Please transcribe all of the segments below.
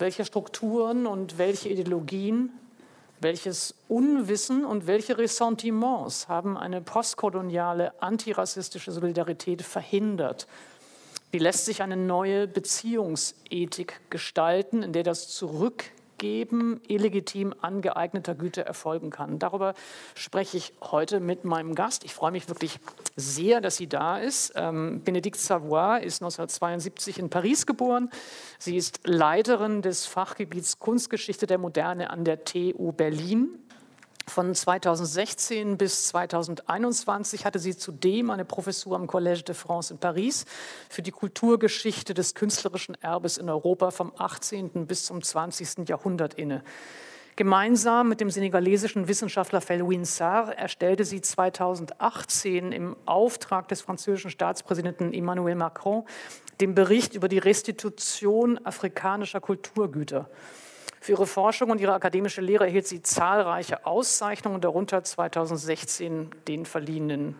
welche Strukturen und welche Ideologien, welches Unwissen und welche Ressentiments haben eine postkoloniale antirassistische Solidarität verhindert? Wie lässt sich eine neue Beziehungsethik gestalten, in der das Zurück Abgeben illegitim angeeigneter Güter erfolgen kann. Darüber spreche ich heute mit meinem Gast. Ich freue mich wirklich sehr, dass sie da ist. Ähm, Benedikt Savoy ist 1972 in Paris geboren. Sie ist Leiterin des Fachgebiets Kunstgeschichte der Moderne an der TU Berlin. Von 2016 bis 2021 hatte sie zudem eine Professur am Collège de France in Paris für die Kulturgeschichte des künstlerischen Erbes in Europa vom 18. bis zum 20. Jahrhundert inne. Gemeinsam mit dem senegalesischen Wissenschaftler Felwine Sarr erstellte sie 2018 im Auftrag des französischen Staatspräsidenten Emmanuel Macron den Bericht über die Restitution afrikanischer Kulturgüter. Für ihre Forschung und ihre akademische Lehre erhielt sie zahlreiche Auszeichnungen, darunter 2016 den verliehenen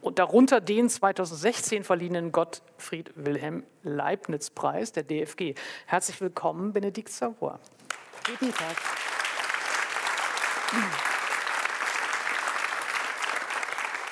und darunter den 2016 verliehenen Gottfried Wilhelm Leibniz Preis der DFG. Herzlich willkommen, Benedikt Savoy. Guten Tag.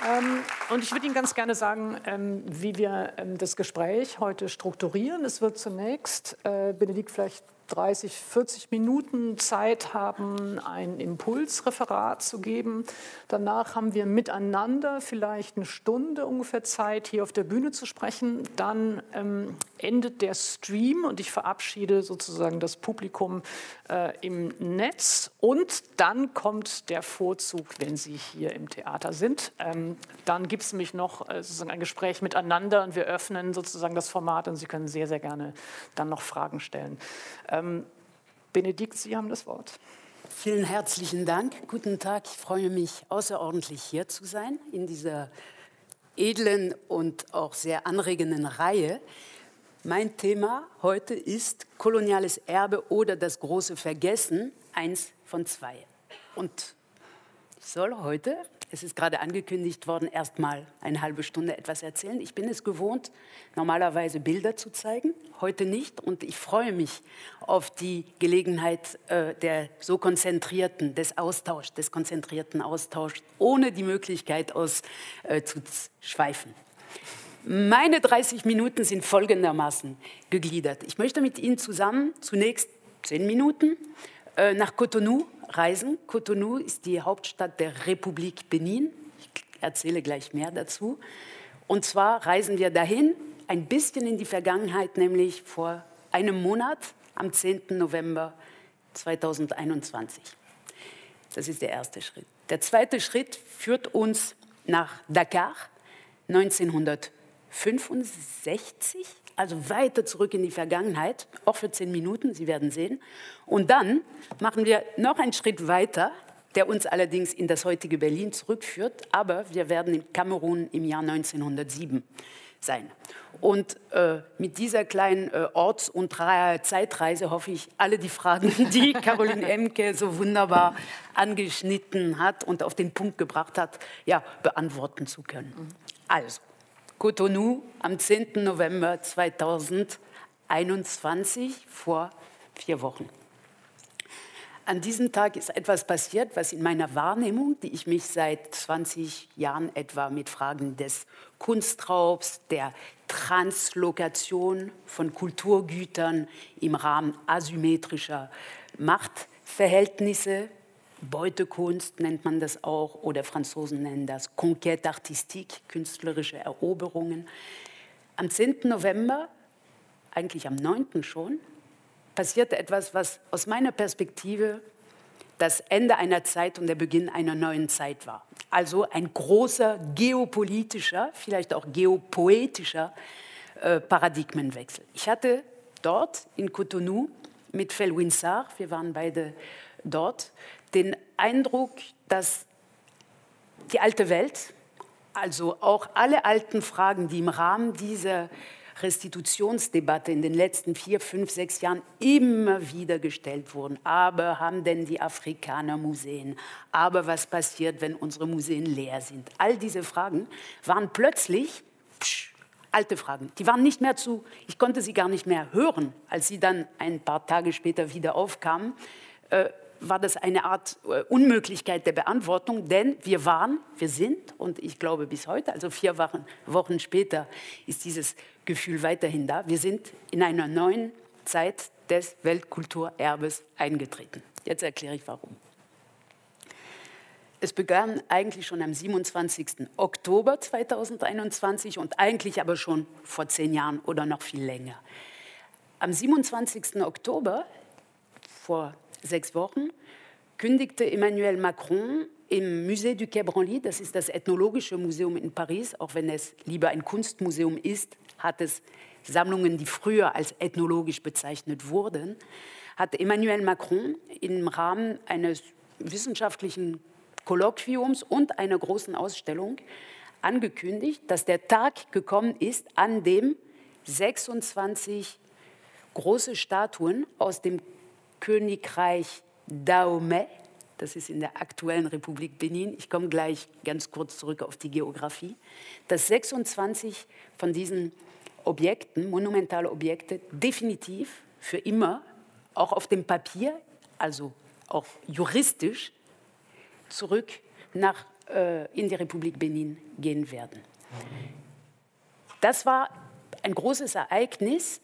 Ähm, und ich würde Ihnen ganz gerne sagen, ähm, wie wir ähm, das Gespräch heute strukturieren. Es wird zunächst, äh, Benedikt, vielleicht 30, 40 Minuten Zeit haben, ein Impulsreferat zu geben. Danach haben wir miteinander vielleicht eine Stunde ungefähr Zeit, hier auf der Bühne zu sprechen. Dann ähm, endet der Stream und ich verabschiede sozusagen das Publikum äh, im Netz. Und dann kommt der Vorzug, wenn Sie hier im Theater sind. Ähm, dann gibt es nämlich noch äh, sozusagen ein Gespräch miteinander und wir öffnen sozusagen das Format und Sie können sehr, sehr gerne dann noch Fragen stellen. Äh, ähm, Benedikt, Sie haben das Wort. Vielen herzlichen Dank. Guten Tag. Ich freue mich außerordentlich hier zu sein in dieser edlen und auch sehr anregenden Reihe. Mein Thema heute ist koloniales Erbe oder das große Vergessen, eins von zwei. Und ich soll heute es ist gerade angekündigt worden, erst mal eine halbe Stunde etwas erzählen. Ich bin es gewohnt, normalerweise Bilder zu zeigen, heute nicht. Und ich freue mich auf die Gelegenheit äh, der so konzentrierten, des Austauschs, des konzentrierten Austauschs, ohne die Möglichkeit auszuschweifen. Äh, Meine 30 Minuten sind folgendermaßen gegliedert. Ich möchte mit Ihnen zusammen zunächst zehn Minuten äh, nach Cotonou reisen. Cotonou ist die Hauptstadt der Republik Benin. Ich erzähle gleich mehr dazu. Und zwar reisen wir dahin, ein bisschen in die Vergangenheit, nämlich vor einem Monat, am 10. November 2021. Das ist der erste Schritt. Der zweite Schritt führt uns nach Dakar 1965 also weiter zurück in die Vergangenheit, auch für zehn Minuten, Sie werden sehen. Und dann machen wir noch einen Schritt weiter, der uns allerdings in das heutige Berlin zurückführt, aber wir werden in Kamerun im Jahr 1907 sein. Und äh, mit dieser kleinen äh, Orts- und Zeitreise hoffe ich, alle die Fragen, die Caroline Emke so wunderbar angeschnitten hat und auf den Punkt gebracht hat, ja, beantworten zu können. Also, Cotonou am 10. November 2021 vor vier Wochen. An diesem Tag ist etwas passiert, was in meiner Wahrnehmung, die ich mich seit 20 Jahren etwa mit Fragen des Kunstraubs, der Translokation von Kulturgütern im Rahmen asymmetrischer Machtverhältnisse Beutekunst nennt man das auch, oder Franzosen nennen das Conquête artistique, künstlerische Eroberungen. Am 10. November, eigentlich am 9. schon, passierte etwas, was aus meiner Perspektive das Ende einer Zeit und der Beginn einer neuen Zeit war. Also ein großer geopolitischer, vielleicht auch geopoetischer äh, Paradigmenwechsel. Ich hatte dort in Cotonou mit Felwin Sarr, wir waren beide dort, den Eindruck, dass die alte Welt, also auch alle alten Fragen, die im Rahmen dieser Restitutionsdebatte in den letzten vier, fünf, sechs Jahren immer wieder gestellt wurden. Aber haben denn die Afrikaner Museen? Aber was passiert, wenn unsere Museen leer sind? All diese Fragen waren plötzlich psch, alte Fragen. Die waren nicht mehr zu, ich konnte sie gar nicht mehr hören, als sie dann ein paar Tage später wieder aufkamen. Äh, war das eine Art äh, Unmöglichkeit der Beantwortung, denn wir waren, wir sind und ich glaube bis heute, also vier Wochen, Wochen später, ist dieses Gefühl weiterhin da. Wir sind in einer neuen Zeit des Weltkulturerbes eingetreten. Jetzt erkläre ich warum. Es begann eigentlich schon am 27. Oktober 2021 und eigentlich aber schon vor zehn Jahren oder noch viel länger. Am 27. Oktober, vor sechs Wochen, kündigte Emmanuel Macron im Musée du Quai Branly, das ist das Ethnologische Museum in Paris, auch wenn es lieber ein Kunstmuseum ist, hat es Sammlungen, die früher als ethnologisch bezeichnet wurden, hat Emmanuel Macron im Rahmen eines wissenschaftlichen Kolloquiums und einer großen Ausstellung angekündigt, dass der Tag gekommen ist, an dem 26 große Statuen aus dem Königreich Dahomey, das ist in der aktuellen Republik Benin, ich komme gleich ganz kurz zurück auf die Geografie, dass 26 von diesen Objekten, monumentale Objekte, definitiv für immer, auch auf dem Papier, also auch juristisch, zurück nach, äh, in die Republik Benin gehen werden. Das war ein großes Ereignis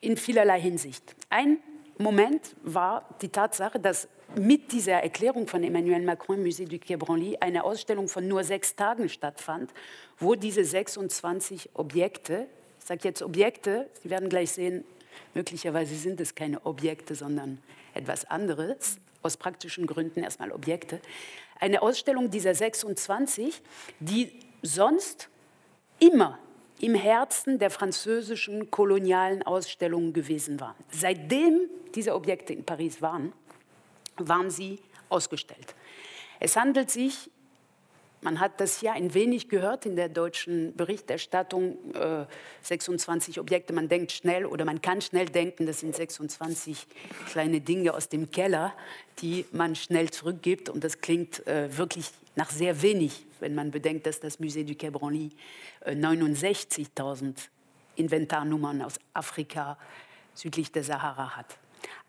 in vielerlei Hinsicht. Ein Moment war die Tatsache, dass mit dieser Erklärung von Emmanuel Macron im Musée du Quai Branly eine Ausstellung von nur sechs Tagen stattfand, wo diese 26 Objekte, ich sage jetzt Objekte, Sie werden gleich sehen, möglicherweise sind es keine Objekte, sondern etwas anderes, aus praktischen Gründen erstmal Objekte, eine Ausstellung dieser 26, die sonst immer im Herzen der französischen kolonialen Ausstellungen gewesen waren. Seitdem diese Objekte in Paris waren, waren sie ausgestellt. Es handelt sich man hat das ja ein wenig gehört in der deutschen Berichterstattung, äh, 26 Objekte, man denkt schnell oder man kann schnell denken, das sind 26 kleine Dinge aus dem Keller, die man schnell zurückgibt und das klingt äh, wirklich nach sehr wenig, wenn man bedenkt, dass das Musée du Quai Branly äh, 69.000 Inventarnummern aus Afrika südlich der Sahara hat.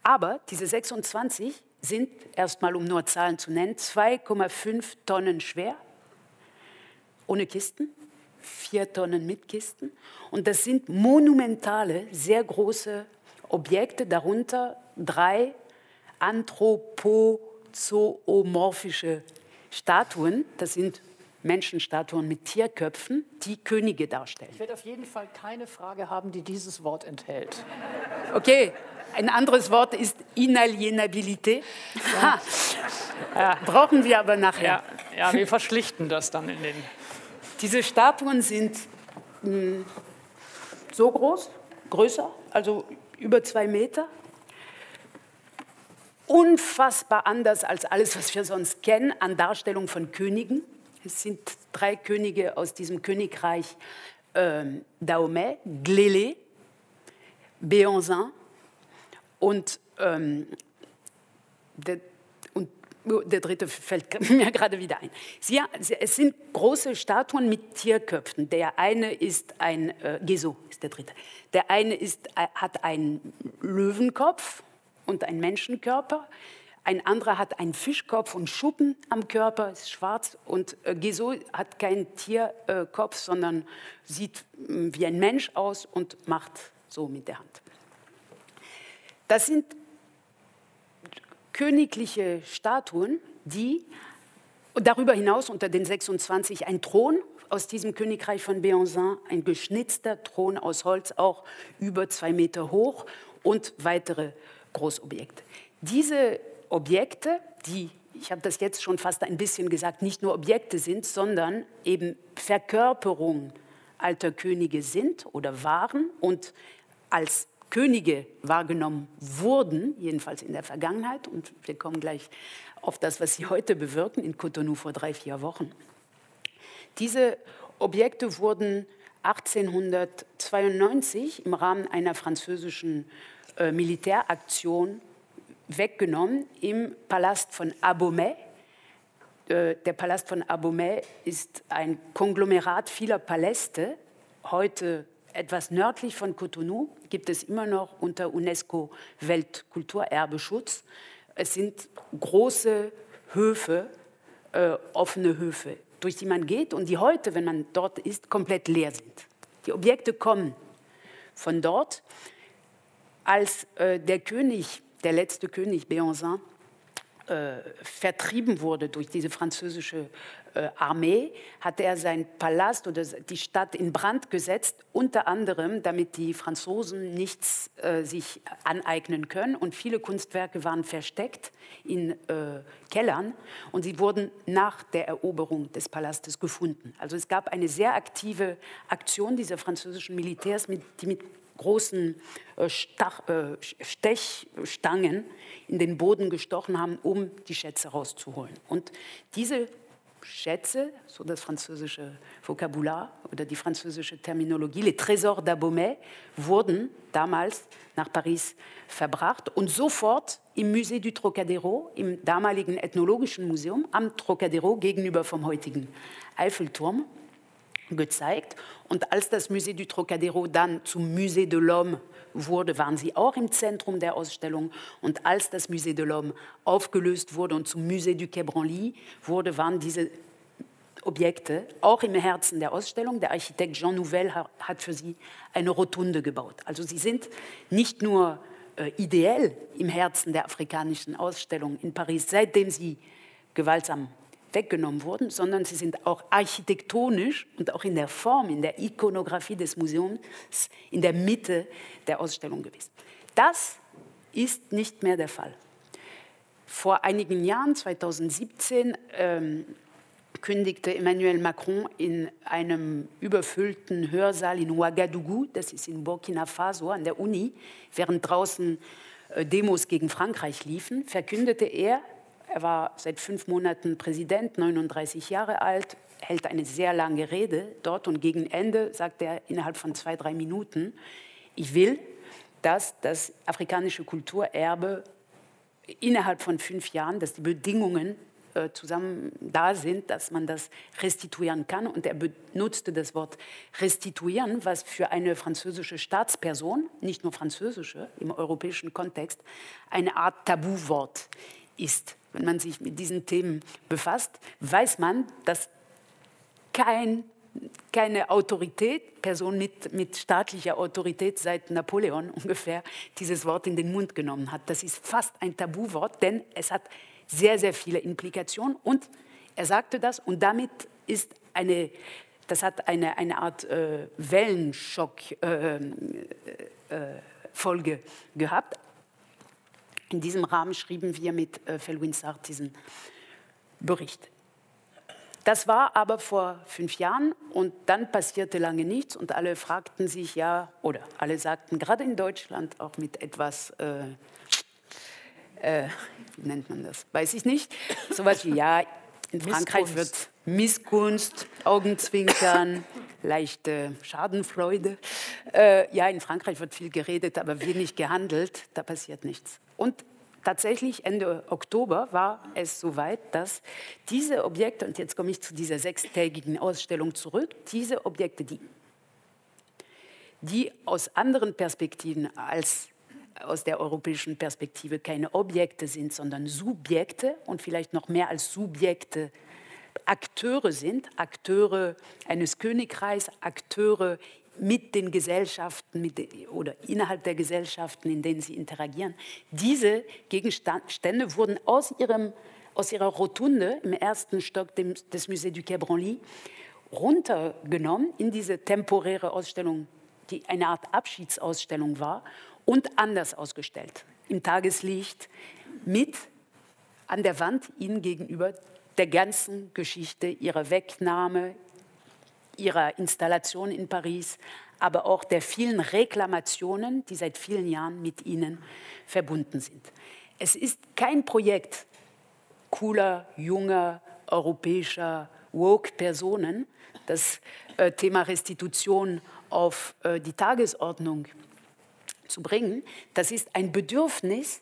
Aber diese 26 sind, erstmal um nur Zahlen zu nennen, 2,5 Tonnen schwer, ohne Kisten, vier Tonnen mit Kisten. Und das sind monumentale, sehr große Objekte, darunter drei anthropozoomorphische Statuen. Das sind Menschenstatuen mit Tierköpfen, die Könige darstellen. Ich werde auf jeden Fall keine Frage haben, die dieses Wort enthält. Okay, ein anderes Wort ist Inalienabilität. Ja. Brauchen wir aber nachher. Ja, ja, wir verschlichten das dann in den diese Statuen sind mh, hm, so groß, größer, also über zwei Meter. Unfassbar anders als alles, was wir sonst kennen an Darstellung von Königen. Es sind drei Könige aus diesem Königreich äh, Dahomey, Glélé, Béanzin und ähm, der Oh, der dritte fällt mir gerade wieder ein. Sie, es sind große Statuen mit Tierköpfen. Der eine ist ein äh, Geso, ist der dritte. Der eine ist, äh, hat einen Löwenkopf und einen Menschenkörper. Ein anderer hat einen Fischkopf und Schuppen am Körper, ist schwarz. Und äh, Geso hat keinen Tierkopf, sondern sieht äh, wie ein Mensch aus und macht so mit der Hand. Das sind königliche Statuen, die darüber hinaus unter den 26 ein Thron aus diesem Königreich von Béanzin, ein geschnitzter Thron aus Holz, auch über zwei Meter hoch und weitere Großobjekte. Diese Objekte, die, ich habe das jetzt schon fast ein bisschen gesagt, nicht nur Objekte sind, sondern eben Verkörperung alter Könige sind oder waren und als Könige wahrgenommen wurden, jedenfalls in der Vergangenheit. Und wir kommen gleich auf das, was sie heute bewirken in Cotonou vor drei, vier Wochen. Diese Objekte wurden 1892 im Rahmen einer französischen äh, Militäraktion weggenommen im Palast von Abomey. Äh, der Palast von Abomey ist ein Konglomerat vieler Paläste, heute etwas nördlich von Cotonou gibt es immer noch unter UNESCO Weltkulturerbeschutz. Es sind große Höfe, äh, offene Höfe, durch die man geht und die heute, wenn man dort ist, komplett leer sind. Die Objekte kommen von dort. Als äh, der König, der letzte König Béanzin, äh, vertrieben wurde durch diese französische Armee, hat er seinen Palast oder die Stadt in Brand gesetzt, unter anderem, damit die Franzosen nichts äh, sich aneignen können. Und viele Kunstwerke waren versteckt in äh, Kellern und sie wurden nach der Eroberung des Palastes gefunden. Also es gab eine sehr aktive Aktion dieser französischen Militärs, mit, die mit großen äh, Stach, äh, Stechstangen in den Boden gestochen haben, um die Schätze rauszuholen. Und diese Schätze, so das französische Vokabular oder die französische Terminologie, les Trésors d'Abomey, wurden damals nach Paris verbracht und sofort im Musée du Trocadéro, im damaligen Ethnologischen Museum am Trocadéro gegenüber vom heutigen Eiffelturm gezeigt. Und als das Musée du Trocadéro dann zum Musée de l'Homme wurde, waren sie auch im Zentrum der Ausstellung. Und als das Musée de l'Homme aufgelöst wurde und zum Musée du Quai Branly wurde, waren diese Objekte auch im Herzen der Ausstellung. Der Architekt Jean Nouvel hat für sie eine Rotunde gebaut. Also sie sind nicht nur äh, ideell im Herzen der afrikanischen Ausstellung in Paris, seitdem sie gewaltsam weggenommen wurden, sondern sie sind auch architektonisch und auch in der Form, in der Ikonografie des Museums in der Mitte der Ausstellung gewesen. Das ist nicht mehr der Fall. Vor einigen Jahren, 2017, ähm, kündigte Emmanuel Macron in einem überfüllten Hörsaal in Ouagadougou, das ist in Burkina Faso an der Uni, während draußen äh, Demos gegen Frankreich liefen, verkündete er, er war seit fünf Monaten Präsident, 39 Jahre alt, hält eine sehr lange Rede dort und gegen Ende sagt er innerhalb von zwei, drei Minuten, ich will, dass das afrikanische Kulturerbe innerhalb von fünf Jahren, dass die Bedingungen äh, zusammen da sind, dass man das restituieren kann. Und er benutzte das Wort restituieren, was für eine französische Staatsperson, nicht nur französische, im europäischen Kontext, eine Art Tabuwort ist wenn man sich mit diesen Themen befasst, weiß man, dass kein, keine Autorität, Person mit, mit staatlicher Autorität seit Napoleon ungefähr, dieses Wort in den Mund genommen hat. Das ist fast ein Tabuwort, denn es hat sehr, sehr viele Implikationen. Und er sagte das und damit ist eine, das hat eine, eine Art äh, Wellenschock-Folge äh, äh, gehabt. In diesem Rahmen schrieben wir mit äh, Felwinsart diesen Bericht. Das war aber vor fünf Jahren und dann passierte lange nichts und alle fragten sich ja, oder alle sagten, gerade in Deutschland auch mit etwas, äh, äh, wie nennt man das, weiß ich nicht, sowas wie ja, in Frankreich wird Missgunst, Augenzwinkern, leichte Schadenfreude. Äh, ja, in Frankreich wird viel geredet, aber wenig gehandelt, da passiert nichts. Und tatsächlich Ende Oktober war es soweit, dass diese Objekte, und jetzt komme ich zu dieser sechstägigen Ausstellung zurück, diese Objekte, die, die aus anderen Perspektiven als aus der europäischen Perspektive keine Objekte sind, sondern Subjekte und vielleicht noch mehr als Subjekte Akteure sind, Akteure eines Königreichs, Akteure mit den Gesellschaften mit oder innerhalb der Gesellschaften, in denen sie interagieren. Diese Gegenstände wurden aus, ihrem, aus ihrer Rotunde im ersten Stock des Musée du Quai Branly runtergenommen in diese temporäre Ausstellung, die eine Art Abschiedsausstellung war, und anders ausgestellt. Im Tageslicht mit an der Wand ihnen gegenüber der ganzen Geschichte ihrer Wegnahme, ihrer Installation in Paris, aber auch der vielen Reklamationen, die seit vielen Jahren mit ihnen verbunden sind. Es ist kein Projekt cooler, junger, europäischer, woke Personen, das äh, Thema Restitution auf äh, die Tagesordnung zu bringen. Das ist ein Bedürfnis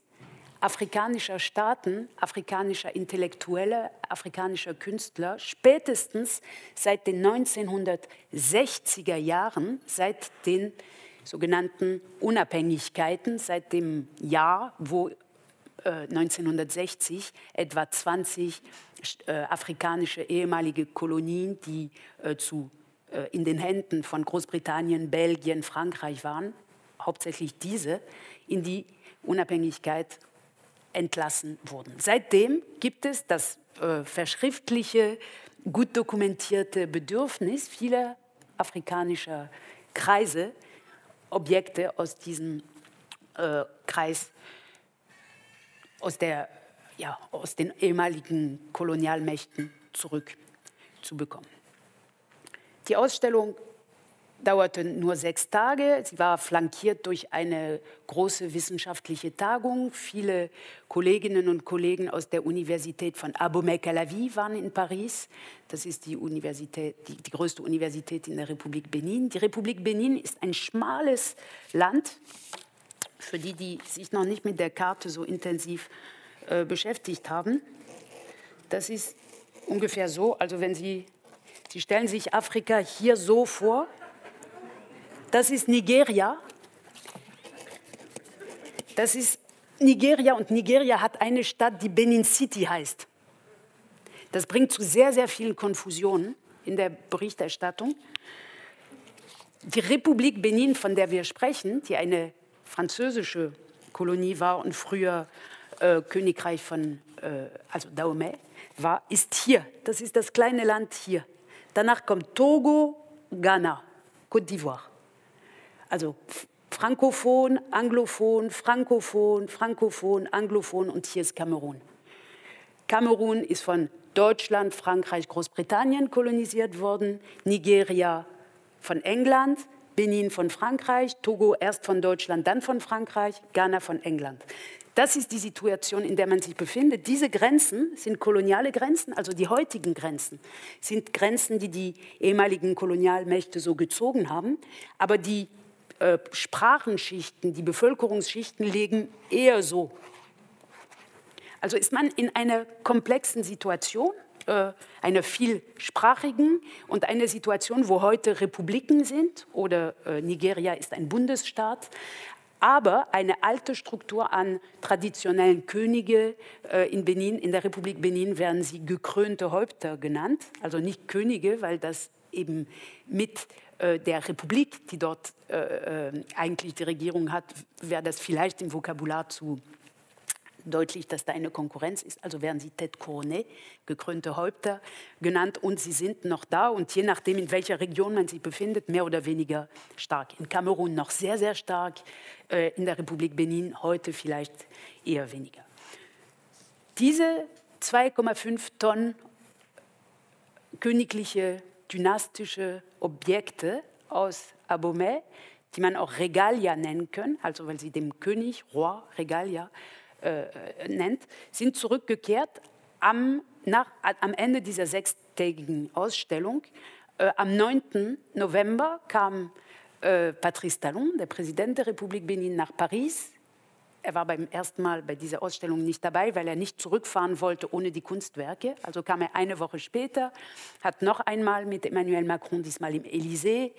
afrikanischer Staaten, afrikanischer Intellektuelle, afrikanischer Künstler spätestens seit den 1960er Jahren, seit den sogenannten Unabhängigkeiten, seit dem Jahr, wo äh, 1960 etwa 20 äh, afrikanische ehemalige Kolonien, die äh, zu, äh, in den Händen von Großbritannien, Belgien, Frankreich waren, hauptsächlich diese, in die Unabhängigkeit entlassen wurden. Seitdem gibt es das äh, verschriftliche, gut dokumentierte Bedürfnis vieler afrikanischer Kreise, Objekte aus diesem äh, Kreis, aus, der, ja, aus den ehemaligen Kolonialmächten zurückzubekommen. Die Ausstellung dauerte nur sechs Tage. Sie war flankiert durch eine große wissenschaftliche Tagung. Viele Kolleginnen und Kollegen aus der Universität von Abomey-Calavi waren in Paris. Das ist die, Universität, die, die größte Universität in der Republik Benin. Die Republik Benin ist ein schmales Land. Für die, die sich noch nicht mit der Karte so intensiv äh, beschäftigt haben, das ist ungefähr so. Also wenn Sie Sie stellen sich Afrika hier so vor, das ist Nigeria. Das ist Nigeria und Nigeria hat eine Stadt, die Benin City heißt. Das bringt zu sehr, sehr vielen Konfusionen in der Berichterstattung. Die Republik Benin, von der wir sprechen, die eine französische Kolonie war und früher äh, Königreich von, äh, also Dahomey war, ist hier. Das ist das kleine Land hier. Danach kommt Togo, Ghana, Côte d'Ivoire also Frankophon, Anglophon, Frankophon, Frankophon, Anglophon und hier ist Kamerun. Kamerun ist von Deutschland, Frankreich, Großbritannien kolonisiert worden, Nigeria von England, Benin von Frankreich, Togo erst von Deutschland, dann von Frankreich, Ghana von England. Das ist die Situation, in der man sich befindet. Diese Grenzen sind koloniale Grenzen, also die heutigen Grenzen sind Grenzen, die die ehemaligen Kolonialmächte so gezogen haben, aber die äh, Sprachenschichten, die Bevölkerungsschichten legen eher so. Also ist man in einer komplexen Situation, äh, einer vielsprachigen und einer Situation, wo heute Republiken sind oder äh, Nigeria ist ein Bundesstaat, aber eine alte Struktur an traditionellen Könige. Äh, in Benin, in der Republik Benin werden sie gekrönte Häupter genannt, also nicht Könige, weil das eben mit der Republik, die dort äh, äh, eigentlich die Regierung hat, wäre das vielleicht im Vokabular zu deutlich, dass da eine Konkurrenz ist. Also werden sie tête couronnée, gekrönte Häupter genannt und sie sind noch da und je nachdem, in welcher Region man sich befindet, mehr oder weniger stark. In Kamerun noch sehr, sehr stark, in der Republik Benin heute vielleicht eher weniger. Diese 2,5 Tonnen königliche dynastische Objekte aus Abomey, die man auch Regalia nennen kann, also weil sie dem König, Roi Regalia, äh, nennt, sind zurückgekehrt am, nach, am Ende dieser sechstägigen Ausstellung. Äh, am 9. November kam äh, Patrice Talon, der Präsident der Republik Benin, nach Paris er war beim ersten Mal bei dieser Ausstellung nicht dabei, weil er nicht zurückfahren wollte ohne die Kunstwerke. Also kam er eine Woche später, hat noch einmal mit Emmanuel Macron, diesmal im Élysée,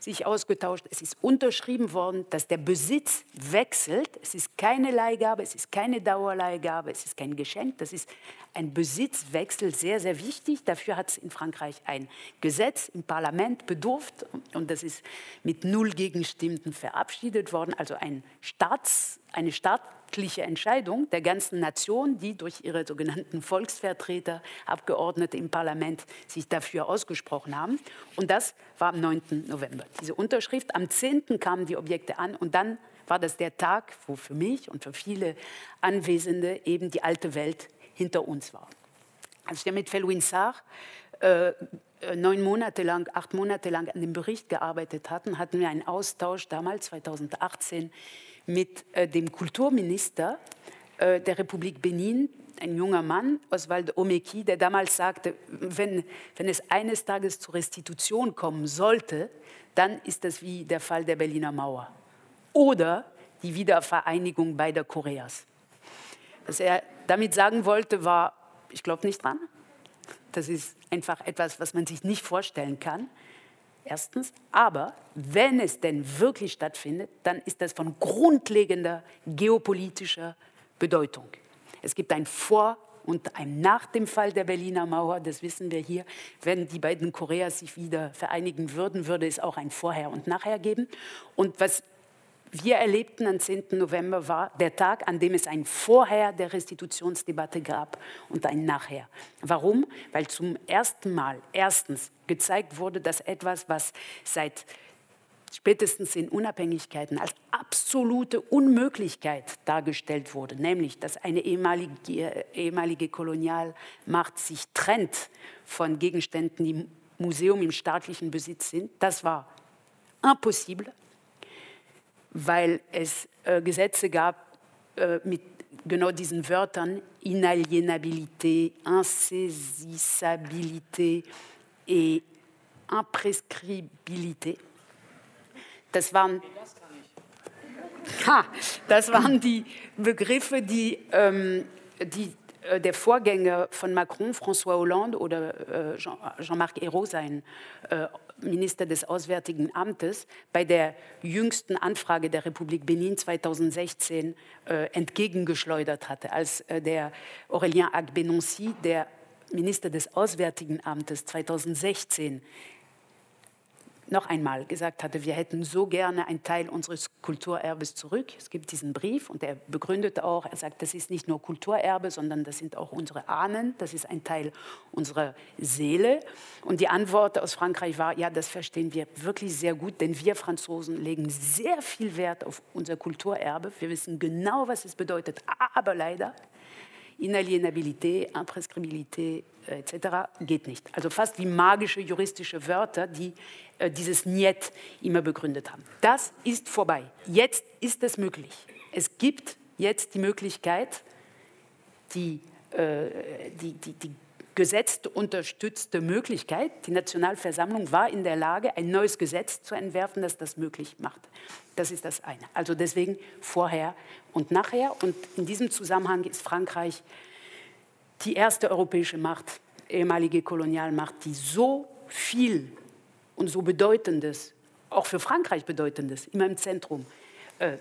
sich ausgetauscht. Es ist unterschrieben worden, dass der Besitz wechselt. Es ist keine Leihgabe, es ist keine Dauerleihgabe, es ist kein Geschenk. Das ist ein Besitzwechsel, sehr, sehr wichtig. Dafür hat es in Frankreich ein Gesetz im Parlament bedurft und das ist mit null Gegenstimmen verabschiedet worden. Also ein Staats, eine staatliche Entscheidung der ganzen Nation, die durch ihre sogenannten Volksvertreter, Abgeordnete im Parlament sich dafür ausgesprochen haben. Und das war am 9. November. Diese Unterschrift, am 10. kamen die Objekte an und dann war das der Tag, wo für mich und für viele Anwesende eben die alte Welt hinter uns war. Als wir mit Felwin Sarr äh, neun Monate lang, acht Monate lang an dem Bericht gearbeitet hatten, hatten wir einen Austausch damals, 2018, mit äh, dem Kulturminister äh, der Republik Benin, ein junger Mann, Oswald Omeki, der damals sagte, wenn, wenn es eines Tages zur Restitution kommen sollte, dann ist das wie der Fall der Berliner Mauer oder die Wiedervereinigung beider Koreas. Was er damit sagen wollte, war, ich glaube nicht dran. Das ist einfach etwas, was man sich nicht vorstellen kann. Erstens. Aber wenn es denn wirklich stattfindet, dann ist das von grundlegender geopolitischer Bedeutung. Es gibt ein Vor- und ein Nach dem Fall der Berliner Mauer, das wissen wir hier. Wenn die beiden Koreas sich wieder vereinigen würden, würde es auch ein Vorher und Nachher geben. Und was wir erlebten am 10. November war der Tag, an dem es ein Vorher der Restitutionsdebatte gab und ein Nachher. Warum? Weil zum ersten Mal erstens gezeigt wurde, dass etwas, was seit spätestens in Unabhängigkeiten als absolute Unmöglichkeit dargestellt wurde, nämlich dass eine ehemalige, ehemalige Kolonialmacht sich trennt von Gegenständen, die im Museum im staatlichen Besitz sind, das war impossible weil es äh, Gesetze gab äh, mit genau diesen Wörtern Inalienabilité, Insaisissabilité et Imprescribilité. Das waren, ha, das waren die Begriffe, die, ähm, die der Vorgänger von Macron, François Hollande oder äh, Jean-Marc Ayrault, sein äh, Minister des Auswärtigen Amtes, bei der jüngsten Anfrage der Republik Benin 2016 entgegengeschleudert hatte, als der Aurélien Agbenoncy, der Minister des Auswärtigen Amtes 2016 noch einmal gesagt hatte, wir hätten so gerne einen Teil unseres Kulturerbes zurück. Es gibt diesen Brief und er begründet auch, er sagt, das ist nicht nur Kulturerbe, sondern das sind auch unsere Ahnen, das ist ein Teil unserer Seele. Und die Antwort aus Frankreich war, ja, das verstehen wir wirklich sehr gut, denn wir Franzosen legen sehr viel Wert auf unser Kulturerbe. Wir wissen genau, was es bedeutet, aber leider Inalienabilität, Imprescribilité äh, etc. geht nicht. Also fast wie magische juristische Wörter, die äh, dieses Niet immer begründet haben. Das ist vorbei. Jetzt ist es möglich. Es gibt jetzt die Möglichkeit, die, äh, die, die, die gesetzt unterstützte Möglichkeit. Die Nationalversammlung war in der Lage, ein neues Gesetz zu entwerfen, das das möglich macht. Das ist das eine. Also deswegen vorher und nachher. Und in diesem Zusammenhang ist Frankreich die erste europäische Macht, ehemalige Kolonialmacht, die so viel und so Bedeutendes, auch für Frankreich Bedeutendes, immer im Zentrum äh,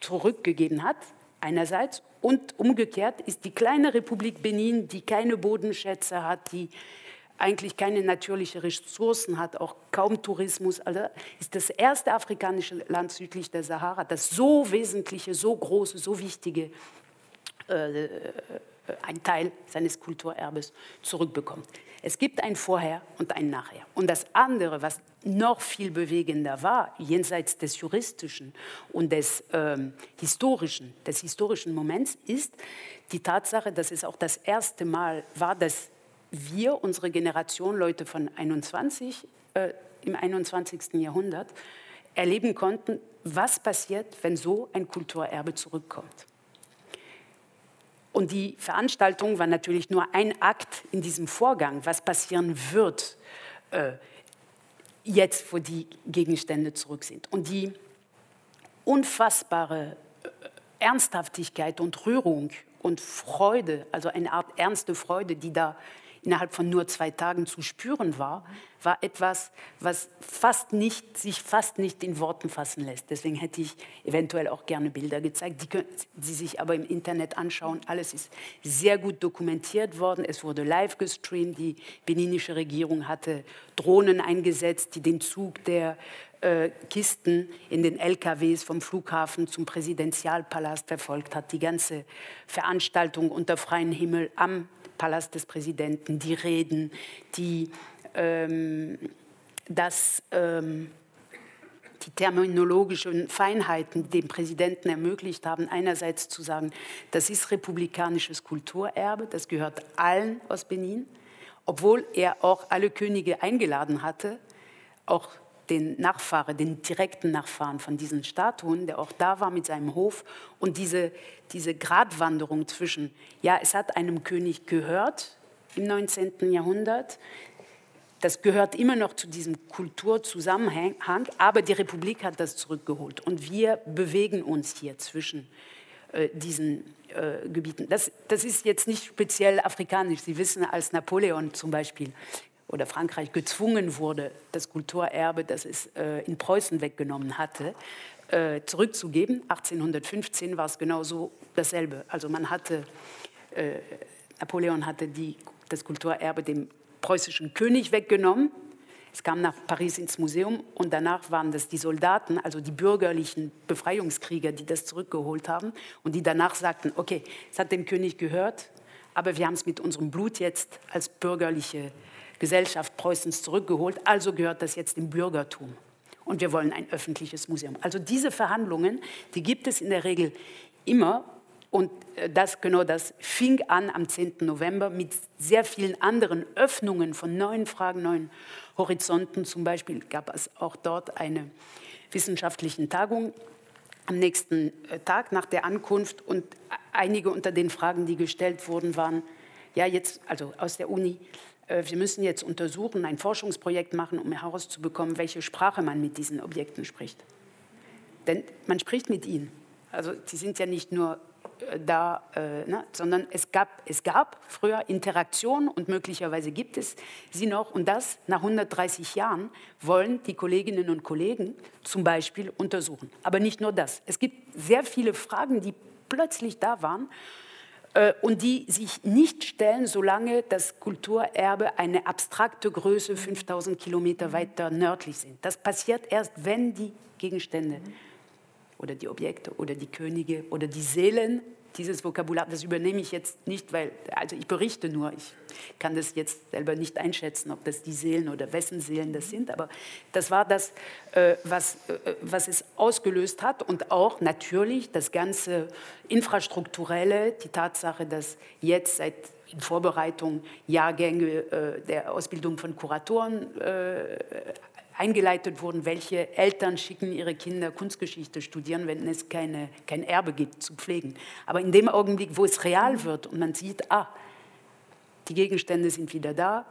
zurückgegeben hat, einerseits. Und umgekehrt ist die kleine Republik Benin, die keine Bodenschätze hat, die eigentlich keine natürlichen Ressourcen hat, auch kaum Tourismus. Also ist das erste afrikanische Land südlich der Sahara, das so wesentliche, so große, so wichtige äh, ein Teil seines Kulturerbes zurückbekommt. Es gibt ein Vorher und ein Nachher. Und das andere, was noch viel bewegender war, jenseits des juristischen und des ähm, historischen, des historischen Moments, ist die Tatsache, dass es auch das erste Mal war, dass wir, unsere Generation, Leute von 21, äh, im 21. Jahrhundert, erleben konnten, was passiert, wenn so ein Kulturerbe zurückkommt. Und die Veranstaltung war natürlich nur ein Akt in diesem Vorgang, was passieren wird, äh, jetzt, wo die Gegenstände zurück sind. Und die unfassbare äh, Ernsthaftigkeit und Rührung und Freude, also eine Art ernste Freude, die da innerhalb von nur zwei Tagen zu spüren war, war etwas, was fast nicht, sich fast nicht in Worten fassen lässt. Deswegen hätte ich eventuell auch gerne Bilder gezeigt. Die können Sie sich aber im Internet anschauen. Alles ist sehr gut dokumentiert worden. Es wurde live gestreamt. Die beninische Regierung hatte Drohnen eingesetzt, die den Zug der äh, Kisten in den LKWs vom Flughafen zum Präsidentialpalast verfolgt hat. Die ganze Veranstaltung unter freiem Himmel am Palast des Präsidenten, die Reden, die ähm, das, ähm, die terminologischen Feinheiten dem Präsidenten ermöglicht haben, einerseits zu sagen, das ist republikanisches Kulturerbe, das gehört allen aus Benin, obwohl er auch alle Könige eingeladen hatte, auch den Nachfahren, den direkten Nachfahren von diesen Statuen, der auch da war mit seinem Hof. Und diese, diese Gratwanderung zwischen, ja, es hat einem König gehört im 19. Jahrhundert, das gehört immer noch zu diesem Kulturzusammenhang, aber die Republik hat das zurückgeholt. Und wir bewegen uns hier zwischen äh, diesen äh, Gebieten. Das, das ist jetzt nicht speziell afrikanisch. Sie wissen, als Napoleon zum Beispiel oder Frankreich gezwungen wurde, das Kulturerbe, das es äh, in Preußen weggenommen hatte, äh, zurückzugeben. 1815 war es genauso dasselbe. Also man hatte, äh, Napoleon hatte die, das Kulturerbe dem preußischen König weggenommen. Es kam nach Paris ins Museum und danach waren das die Soldaten, also die bürgerlichen Befreiungskrieger, die das zurückgeholt haben und die danach sagten, okay, es hat dem König gehört, aber wir haben es mit unserem Blut jetzt als bürgerliche Gesellschaft Preußens zurückgeholt, also gehört das jetzt dem Bürgertum. Und wir wollen ein öffentliches Museum. Also diese Verhandlungen, die gibt es in der Regel immer. Und äh, das, genau das fing an am 10. November mit sehr vielen anderen Öffnungen von neuen Fragen, neuen Horizonten. Zum Beispiel gab es auch dort eine wissenschaftliche Tagung am nächsten äh, Tag nach der Ankunft. Und einige unter den Fragen, die gestellt wurden, waren, ja, jetzt, also aus der Uni, wir müssen jetzt untersuchen, ein Forschungsprojekt machen, um herauszubekommen, welche Sprache man mit diesen Objekten spricht. Denn man spricht mit ihnen. Also sie sind ja nicht nur äh, da, äh, ne, sondern es gab, es gab früher Interaktion und möglicherweise gibt es sie noch. Und das nach 130 Jahren wollen die Kolleginnen und Kollegen zum Beispiel untersuchen. Aber nicht nur das. Es gibt sehr viele Fragen, die plötzlich da waren äh, und die sich nicht stellen, solange das Kulturerbe eine abstrakte Größe 5000 Kilometer weiter nördlich sind. Das passiert erst, wenn die Gegenstände oder die Objekte oder die Könige oder die Seelen dieses Vokabular, das übernehme ich jetzt nicht, weil, also ich berichte nur, ich kann das jetzt selber nicht einschätzen, ob das die Seelen oder wessen Seelen das sind, aber das war das, äh, was, äh, was es ausgelöst hat und auch natürlich das ganze Infrastrukturelle, die Tatsache, dass jetzt seit in Vorbereitung Jahrgänge äh, der Ausbildung von Kuratoren eingeleitet wurden, welche Eltern schicken ihre Kinder Kunstgeschichte studieren, wenn es keine, kein Erbe gibt zu pflegen. Aber in dem Augenblick, wo es real wird und man sieht, ah, die Gegenstände sind wieder da,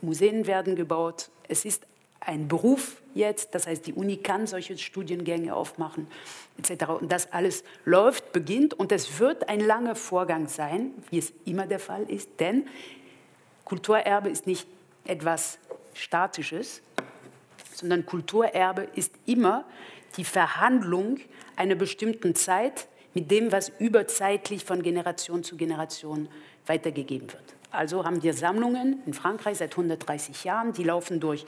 Museen werden gebaut, es ist ein Beruf jetzt, das heißt, die Uni kann solche Studiengänge aufmachen, etc. Und das alles läuft, beginnt und es wird ein langer Vorgang sein, wie es immer der Fall ist, denn Kulturerbe ist nicht etwas Statisches, sondern Kulturerbe ist immer die Verhandlung einer bestimmten Zeit mit dem, was überzeitlich von Generation zu Generation weitergegeben wird. Also haben wir Sammlungen in Frankreich seit 130 Jahren, die laufen durch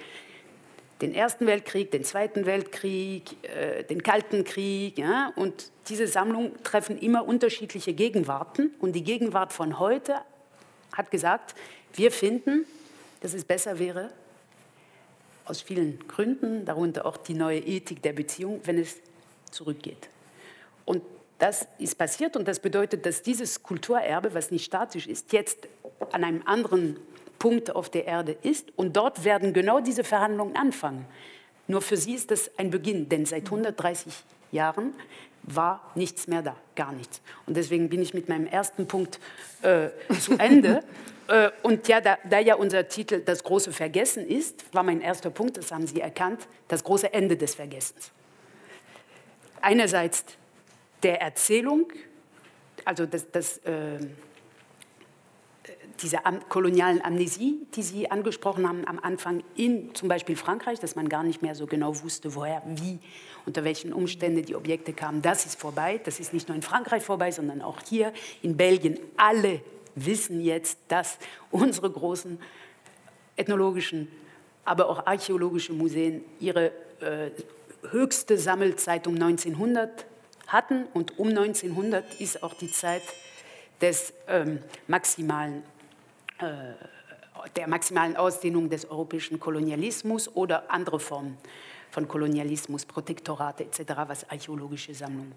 den Ersten Weltkrieg, den Zweiten Weltkrieg, äh, den Kalten Krieg. Ja? Und diese Sammlungen treffen immer unterschiedliche Gegenwarten. Und die Gegenwart von heute hat gesagt, wir finden, dass es besser wäre, aus vielen Gründen, darunter auch die neue Ethik der Beziehung, wenn es zurückgeht. Und das ist passiert und das bedeutet, dass dieses Kulturerbe, was nicht statisch ist, jetzt an einem anderen Punkt auf der Erde ist und dort werden genau diese Verhandlungen anfangen. Nur für sie ist das ein Beginn, denn seit 130 Jahren war nichts mehr da, gar nichts. Und deswegen bin ich mit meinem ersten Punkt äh, zu Ende. äh, und ja, da, da, ja unser Titel Das große Vergessen ist, war mein erster Punkt, das haben Sie erkannt, das große Ende des Vergessens. Einerseits der Erzählung, also das, das äh, diese am kolonialen Amnesie, die Sie angesprochen haben am Anfang in zum Beispiel Frankreich, dass man gar nicht mehr so genau wusste, woher, wie, unter welchen Umständen die Objekte kamen, das ist vorbei. Das ist nicht nur in Frankreich vorbei, sondern auch hier in Belgien. Alle wissen jetzt, dass unsere großen ethnologischen, aber auch archäologischen Museen ihre äh, höchste Sammelzeit um 1900 hatten und um 1900 ist auch die Zeit des ähm, maximalen äh, der maximalen Ausdehnung des europäischen Kolonialismus oder andere Formen von Kolonialismus, Protektorate etc., was archäologische Sammlungen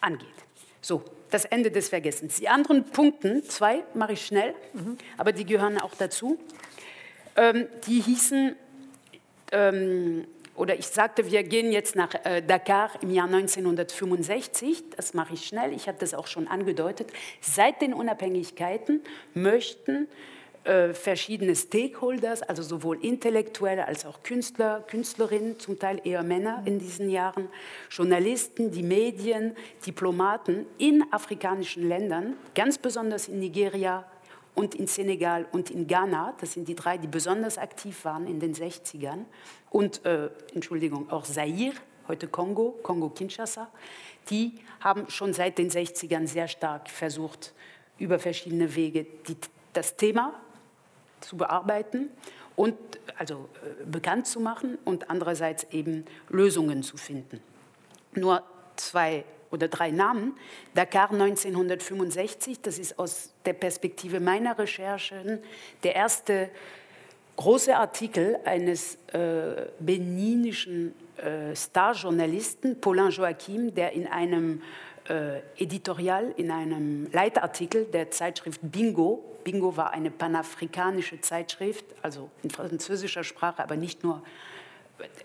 angeht. So, das Ende des Vergessens. Die anderen Punkte, zwei mache ich schnell, mhm. aber die gehören auch dazu. Ähm, die hießen, ähm, oder ich sagte, wir gehen jetzt nach äh, Dakar im Jahr 1965. Das mache ich schnell, ich habe das auch schon angedeutet. Seit den Unabhängigkeiten möchten verschiedene Stakeholders, also sowohl Intellektuelle als auch Künstler, Künstlerinnen, zum Teil eher Männer in diesen Jahren, Journalisten, die Medien, Diplomaten in afrikanischen Ländern, ganz besonders in Nigeria und in Senegal und in Ghana, das sind die drei, die besonders aktiv waren in den 60ern, und, äh, Entschuldigung, auch Zaire, heute Kongo, Kongo-Kinshasa, die haben schon seit den 60ern sehr stark versucht, über verschiedene Wege die, das Thema zu bearbeiten und also äh, bekannt zu machen und andererseits eben Lösungen zu finden. Nur zwei oder drei Namen. Dakar 1965, das ist aus der Perspektive meiner Recherchen der erste große Artikel eines äh, beninischen äh, Starjournalisten, Paulin Joachim, der in einem äh, Editorial, in einem Leitartikel der Zeitschrift Bingo, Bingo war eine panafrikanische Zeitschrift, also in französischer Sprache, aber nicht nur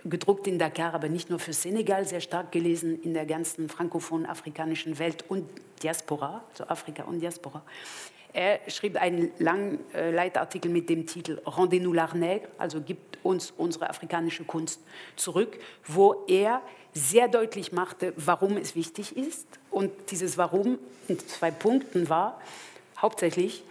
gedruckt in Dakar, aber nicht nur für Senegal, sehr stark gelesen in der ganzen frankophonen afrikanischen Welt und Diaspora, also Afrika und Diaspora. Er schrieb einen langen äh, Leitartikel mit dem Titel Rendez-nous l'art also gibt uns unsere afrikanische Kunst zurück, wo er sehr deutlich machte, warum es wichtig ist. Und dieses Warum in zwei Punkten war hauptsächlich,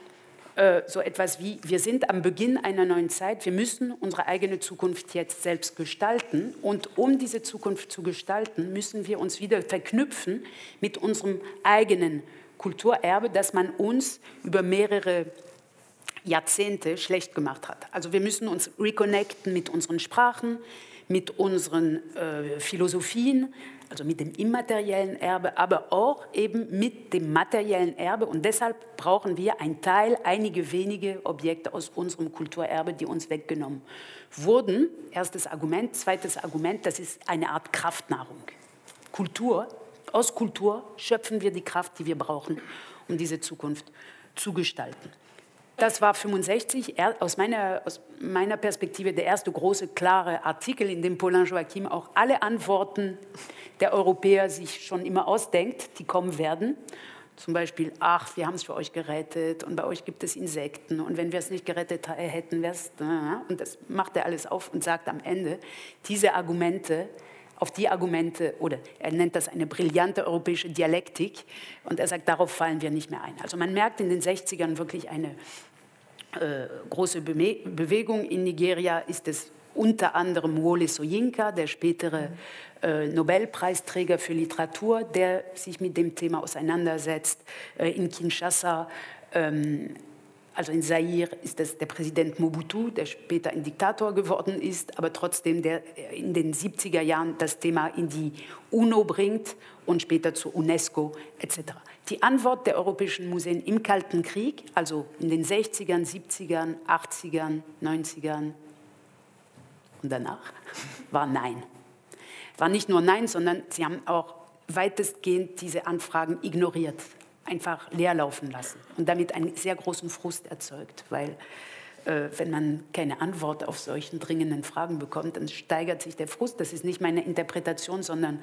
äh, so etwas wie, wir sind am Beginn einer neuen Zeit, wir müssen unsere eigene Zukunft jetzt selbst gestalten und um diese Zukunft zu gestalten, müssen wir uns wieder verknüpfen mit unserem eigenen Kulturerbe, das man uns über mehrere Jahrzehnte schlecht gemacht hat. Also wir müssen uns reconnecten mit unseren Sprachen, mit unseren äh, Philosophien, also mit dem immateriellen Erbe, aber auch eben mit dem materiellen Erbe. Und deshalb brauchen wir einen Teil, einige wenige Objekte aus unserem Kulturerbe, die uns weggenommen wurden. Erstes Argument. Zweites Argument, das ist eine Art Kraftnahrung. Kultur, aus Kultur schöpfen wir die Kraft, die wir brauchen, um diese Zukunft zu gestalten. Das war 65, aus meiner, aus meiner Perspektive der erste große, klare Artikel, in dem Paulin Joachim auch alle Antworten der Europäer sich schon immer ausdenkt, die kommen werden. Zum Beispiel, ach, wir haben es für euch gerettet und bei euch gibt es Insekten und wenn wir es nicht gerettet hätten, wäre es... Und das macht er alles auf und sagt am Ende, diese Argumente auf die Argumente, oder er nennt das eine brillante europäische Dialektik, und er sagt, darauf fallen wir nicht mehr ein. Also man merkt in den 60ern wirklich eine äh, große Be Bewegung. In Nigeria ist es unter anderem Wole Soyinka, der spätere äh, Nobelpreisträger für Literatur, der sich mit dem Thema auseinandersetzt. Äh, in Kinshasa ähm, also in Zaire ist es der Präsident Mobutu, der später ein Diktator geworden ist, aber trotzdem der in den 70er Jahren das Thema in die UNO bringt und später zur UNESCO etc. Die Antwort der europäischen Museen im Kalten Krieg, also in den 60ern, 70ern, 80ern, 90ern und danach, war Nein. War nicht nur Nein, sondern sie haben auch weitestgehend diese Anfragen ignoriert einfach leer laufen lassen und damit einen sehr großen Frust erzeugt, weil äh, wenn man keine Antwort auf solchen dringenden Fragen bekommt, dann steigert sich der Frust. Das ist nicht meine Interpretation, sondern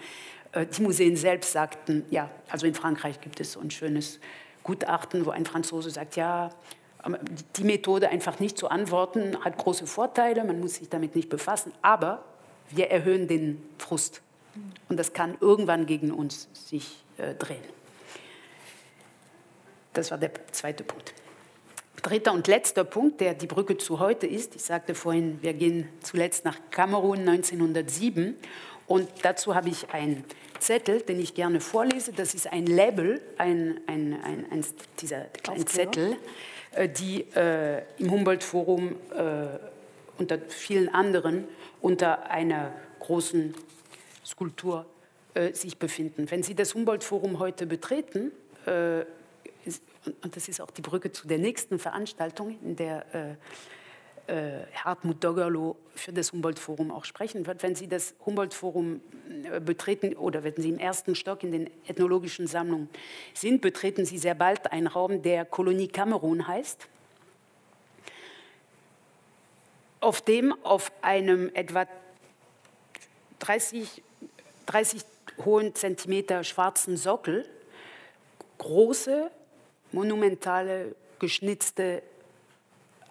äh, die Museen selbst sagten, ja, also in Frankreich gibt es so ein schönes Gutachten, wo ein Franzose sagt, ja, die Methode einfach nicht zu antworten hat große Vorteile, man muss sich damit nicht befassen, aber wir erhöhen den Frust und das kann irgendwann gegen uns sich äh, drehen. Das war der zweite Punkt. Dritter und letzter Punkt, der die Brücke zu heute ist. Ich sagte vorhin, wir gehen zuletzt nach Kamerun 1907 und dazu habe ich einen Zettel, den ich gerne vorlese. Das ist ein Label, ein, ein, ein, ein dieser kleine Zettel, äh, die äh, im Humboldt-Forum äh, unter vielen anderen unter einer großen Skulptur äh, sich befinden. Wenn Sie das Humboldt-Forum heute betreten, äh, und das ist auch die Brücke zu der nächsten Veranstaltung, in der äh, äh, Hartmut Doggerloh für das Humboldt-Forum auch sprechen wird. Wenn Sie das Humboldt-Forum äh, betreten oder wenn Sie im ersten Stock in den ethnologischen Sammlungen sind, betreten Sie sehr bald einen Raum, der Kolonie Kamerun heißt, auf dem auf einem etwa 30, 30 hohen Zentimeter schwarzen Sockel große monumentale, geschnitzte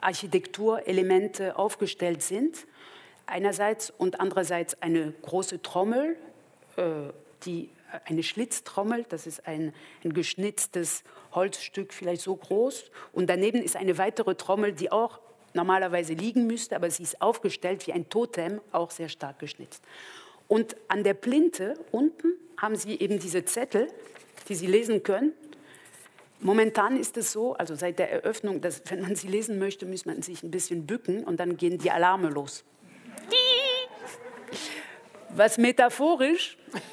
Architekturelemente aufgestellt sind. Einerseits und andererseits eine große Trommel, äh, die eine Schlitztrommel, das ist ein, ein geschnitztes Holzstück, vielleicht so groß. Und daneben ist eine weitere Trommel, die auch normalerweise liegen müsste, aber sie ist aufgestellt wie ein Totem, auch sehr stark geschnitzt. Und an der Plinte unten haben Sie eben diese Zettel, die Sie lesen können. Momentan ist es so, also seit der Eröffnung, dass wenn man sie lesen möchte, muss man sich ein bisschen bücken und dann gehen die Alarme los. Was metaphorisch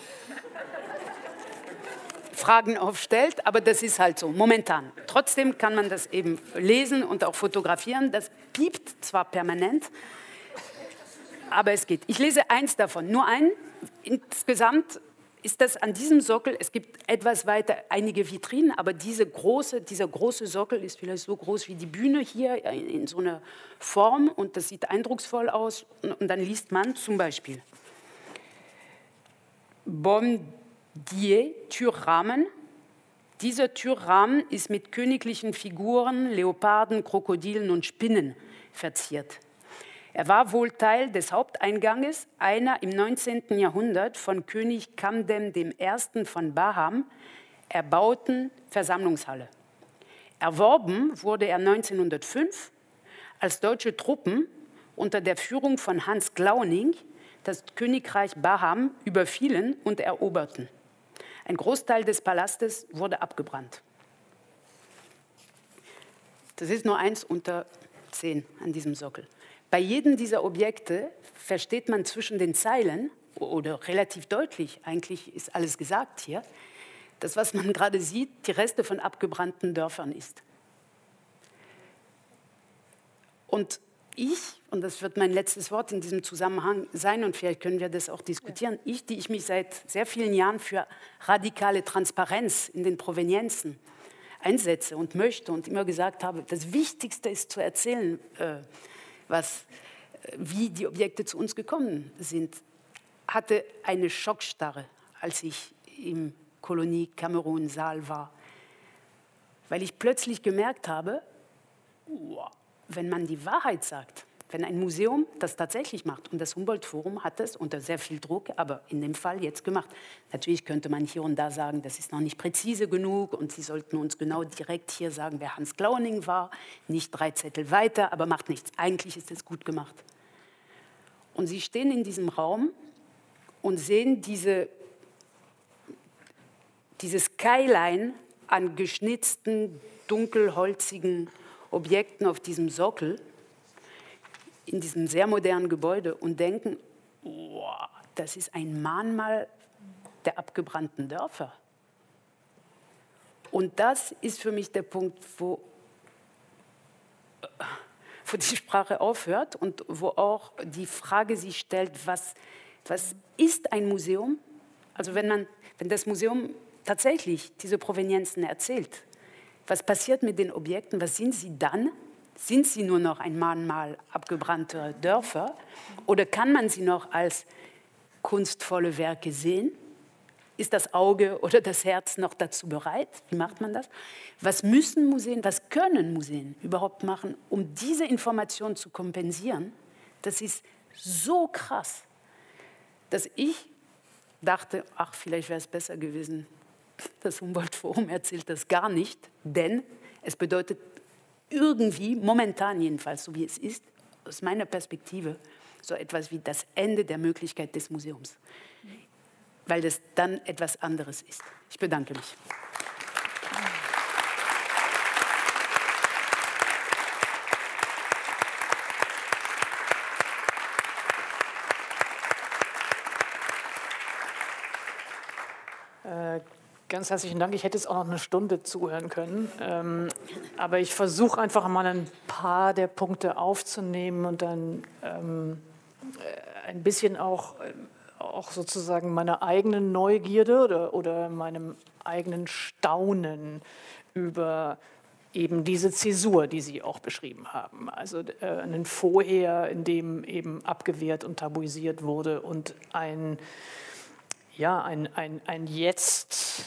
Fragen aufstellt, aber das ist halt so, momentan. Trotzdem kann man das eben lesen und auch fotografieren. Das piept zwar permanent, aber es geht. Ich lese eins davon, nur ein. Insgesamt ist das an diesem Sockel, es gibt etwas weiter einige Vitrinen, aber diese große, dieser große Sockel ist vielleicht so groß wie die Bühne hier in so einer Form und das sieht eindrucksvoll aus. Und dann liest man zum Beispiel Bomdier Türrahmen. Dieser Türrahmen ist mit königlichen Figuren, Leoparden, Krokodilen und Spinnen verziert. Er war wohl Teil des Haupteinganges einer im 19. Jahrhundert von König Kamdem I. von Baham erbauten Versammlungshalle. Erworben wurde er 1905, als deutsche Truppen unter der Führung von Hans Glauning das Königreich Baham überfielen und eroberten. Ein Großteil des Palastes wurde abgebrannt. Das ist nur eins unter zehn an diesem Sockel. Bei jedem dieser Objekte versteht man zwischen den Zeilen oder relativ deutlich, eigentlich ist alles gesagt hier, das, was man gerade sieht, die Reste von abgebrannten Dörfern ist. Und ich, und das wird mein letztes Wort in diesem Zusammenhang sein, und vielleicht können wir das auch diskutieren, ich, die ich mich seit sehr vielen Jahren für radikale Transparenz in den Provenienzen einsetze und möchte und immer gesagt habe, das Wichtigste ist zu erzählen, äh, was, wie die Objekte zu uns gekommen sind, hatte eine Schockstarre, als ich im Kolonie Kamerun-Saal war, weil ich plötzlich gemerkt habe, wenn man die Wahrheit sagt, wenn ein Museum das tatsächlich macht, und das Humboldt-Forum hat es unter sehr viel Druck, aber in dem Fall jetzt gemacht. Natürlich könnte man hier und da sagen, das ist noch nicht präzise genug und Sie sollten uns genau direkt hier sagen, wer Hans Glauning war, nicht drei Zettel weiter, aber macht nichts. Eigentlich ist es gut gemacht. Und Sie stehen in diesem Raum und sehen diese, dieses Skyline an geschnitzten, dunkelholzigen Objekten auf diesem Sockel in diesem sehr modernen Gebäude und denken, oh, das ist ein Mahnmal der abgebrannten Dörfer. Und das ist für mich der Punkt, wo, wo die Sprache aufhört und wo auch die Frage sich stellt, was, was ist ein Museum? Also wenn, man, wenn das Museum tatsächlich diese Provenienzen erzählt, was passiert mit den Objekten? Was sind sie dann? Sind sie nur noch ein Mahnmal abgebrannter Dörfer oder kann man sie noch als kunstvolle Werke sehen? Ist das Auge oder das Herz noch dazu bereit? Wie macht man das? Was müssen Museen, was können Museen überhaupt machen, um diese Information zu kompensieren? Das ist so krass, dass ich dachte, ach, vielleicht wäre es besser gewesen, das Humboldt-Forum erzählt das gar nicht, denn es bedeutet irgendwie, momentan jedenfalls, so wie es ist, aus meiner Perspektive, so etwas wie das Ende der Möglichkeit des Museums, weil das dann etwas anderes ist. Ich bedanke mich. Ganz herzlichen Dank. Ich hätte jetzt auch noch eine Stunde zuhören können. Ähm, aber ich versuche einfach mal ein paar der Punkte aufzunehmen und dann ähm, äh, ein bisschen auch, äh, auch sozusagen meiner eigenen Neugierde oder, oder meinem eigenen Staunen über eben diese Zäsur, die Sie auch beschrieben haben. Also äh, ein Vorher, in dem eben abgewehrt und tabuisiert wurde und ein ja, ein, ein, ein Jetzt,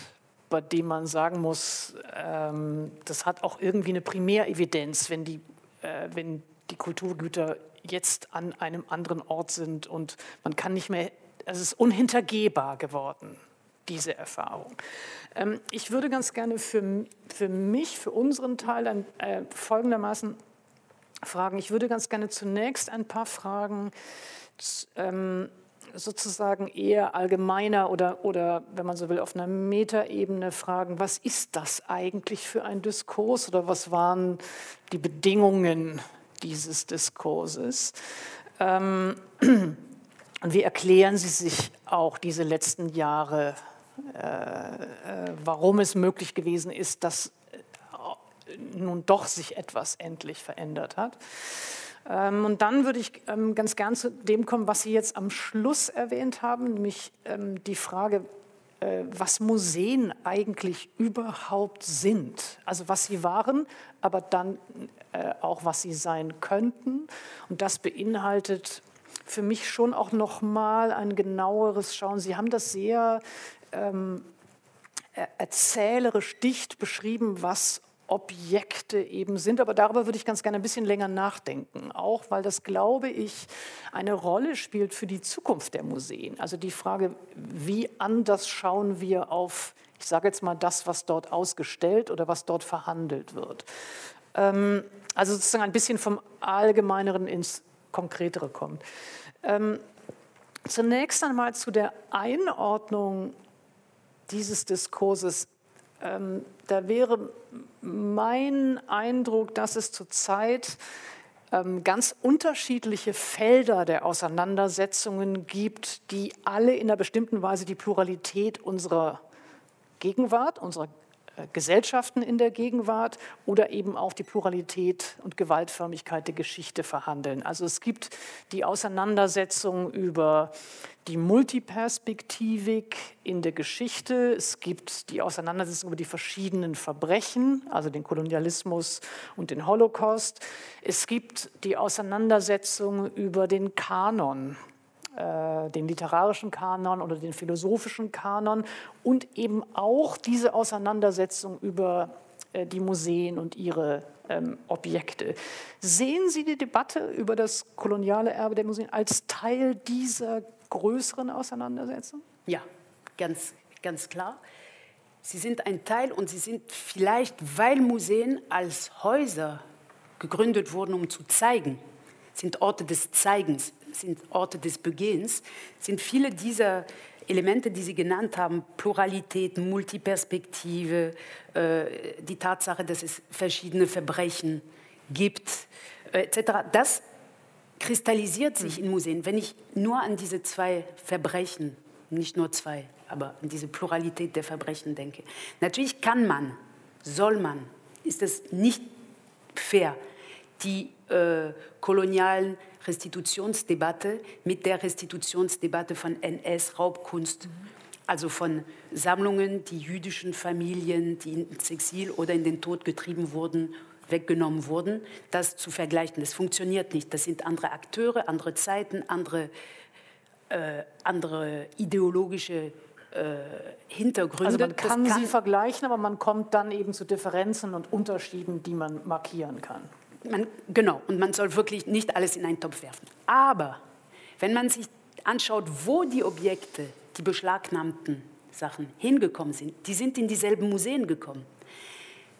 bei dem man sagen muss, ähm, das hat auch irgendwie eine Primärevidenz, wenn die äh, wenn die Kulturgüter jetzt an einem anderen Ort sind und man kann nicht mehr, es ist unhintergehbar geworden, diese Erfahrung. Ähm, ich würde ganz gerne für, für mich, für unseren Teil ein, äh, folgendermaßen fragen. Ich würde ganz gerne zunächst ein paar Fragen ähm, sozusagen eher allgemeiner oder, oder, wenn man so will, auf einer Metaebene fragen, was ist das eigentlich für ein Diskurs oder was waren die Bedingungen dieses Diskurses? Ähm, und wie erklären Sie sich auch diese letzten Jahre, äh, äh, warum es möglich gewesen ist, dass äh, nun doch sich etwas endlich verändert hat? Ähm, und dann würde ich ähm, ganz gern zu dem kommen, was Sie jetzt am Schluss erwähnt haben, nämlich ähm, die Frage, äh, was Museen eigentlich überhaupt sind. Also was sie waren, aber dann äh, auch was sie sein könnten. Und das beinhaltet für mich schon auch noch mal ein genaueres Schauen. Sie haben das sehr ähm, erzählerisch dicht beschrieben, was Objekte eben sind. Aber darüber würde ich ganz gerne ein bisschen länger nachdenken, auch weil das, glaube ich, eine Rolle spielt für die Zukunft der Museen. Also die Frage, wie anders schauen wir auf, ich sage jetzt mal, das, was dort ausgestellt oder was dort verhandelt wird. Ähm, also sozusagen ein bisschen vom Allgemeineren ins Konkretere kommt. Ähm, zunächst einmal zu der Einordnung dieses Diskurses ähm, da wäre mein Eindruck, dass es zurzeit ähm, ganz unterschiedliche Felder der Auseinandersetzungen gibt, die alle in einer bestimmten Weise die Pluralität unserer Gegenwart, unserer Gesellschaften in der Gegenwart oder eben auch die Pluralität und Gewaltförmigkeit der Geschichte verhandeln. Also es gibt die Auseinandersetzung über die Multiperspektivik in der Geschichte, es gibt die Auseinandersetzung über die verschiedenen Verbrechen, also den Kolonialismus und den Holocaust, es gibt die Auseinandersetzung über den Kanon, äh, den literarischen Kanon oder den philosophischen Kanon und eben auch diese Auseinandersetzung über äh, die Museen und ihre ähm, Objekte. Sehen Sie die Debatte über das koloniale Erbe der Museen als Teil dieser größeren Auseinandersetzung? Ja, ganz, ganz klar. Sie sind ein Teil und sie sind vielleicht, weil Museen als Häuser gegründet wurden, um zu zeigen, sind Orte des Zeigens, sind Orte des Begehens, sind viele dieser Elemente, die Sie genannt haben, Pluralität, Multiperspektive, äh, die Tatsache, dass es verschiedene Verbrechen gibt, äh, etc., das kristallisiert sich in Museen. Wenn ich nur an diese zwei Verbrechen, nicht nur zwei, aber an diese Pluralität der Verbrechen denke. Natürlich kann man, soll man, ist es nicht fair, die äh, kolonialen Restitutionsdebatte mit der Restitutionsdebatte von NS-Raubkunst, also von Sammlungen, die jüdischen Familien, die ins Exil oder in den Tod getrieben wurden, weggenommen wurden, das zu vergleichen. Das funktioniert nicht. Das sind andere Akteure, andere Zeiten, andere, äh, andere ideologische äh, Hintergründe. Also man kann, kann sie vergleichen, aber man kommt dann eben zu Differenzen und Unterschieden, die man markieren kann man, genau, und man soll wirklich nicht alles in einen Topf werfen. Aber wenn man sich anschaut, wo die Objekte, die beschlagnahmten Sachen hingekommen sind, die sind in dieselben Museen gekommen.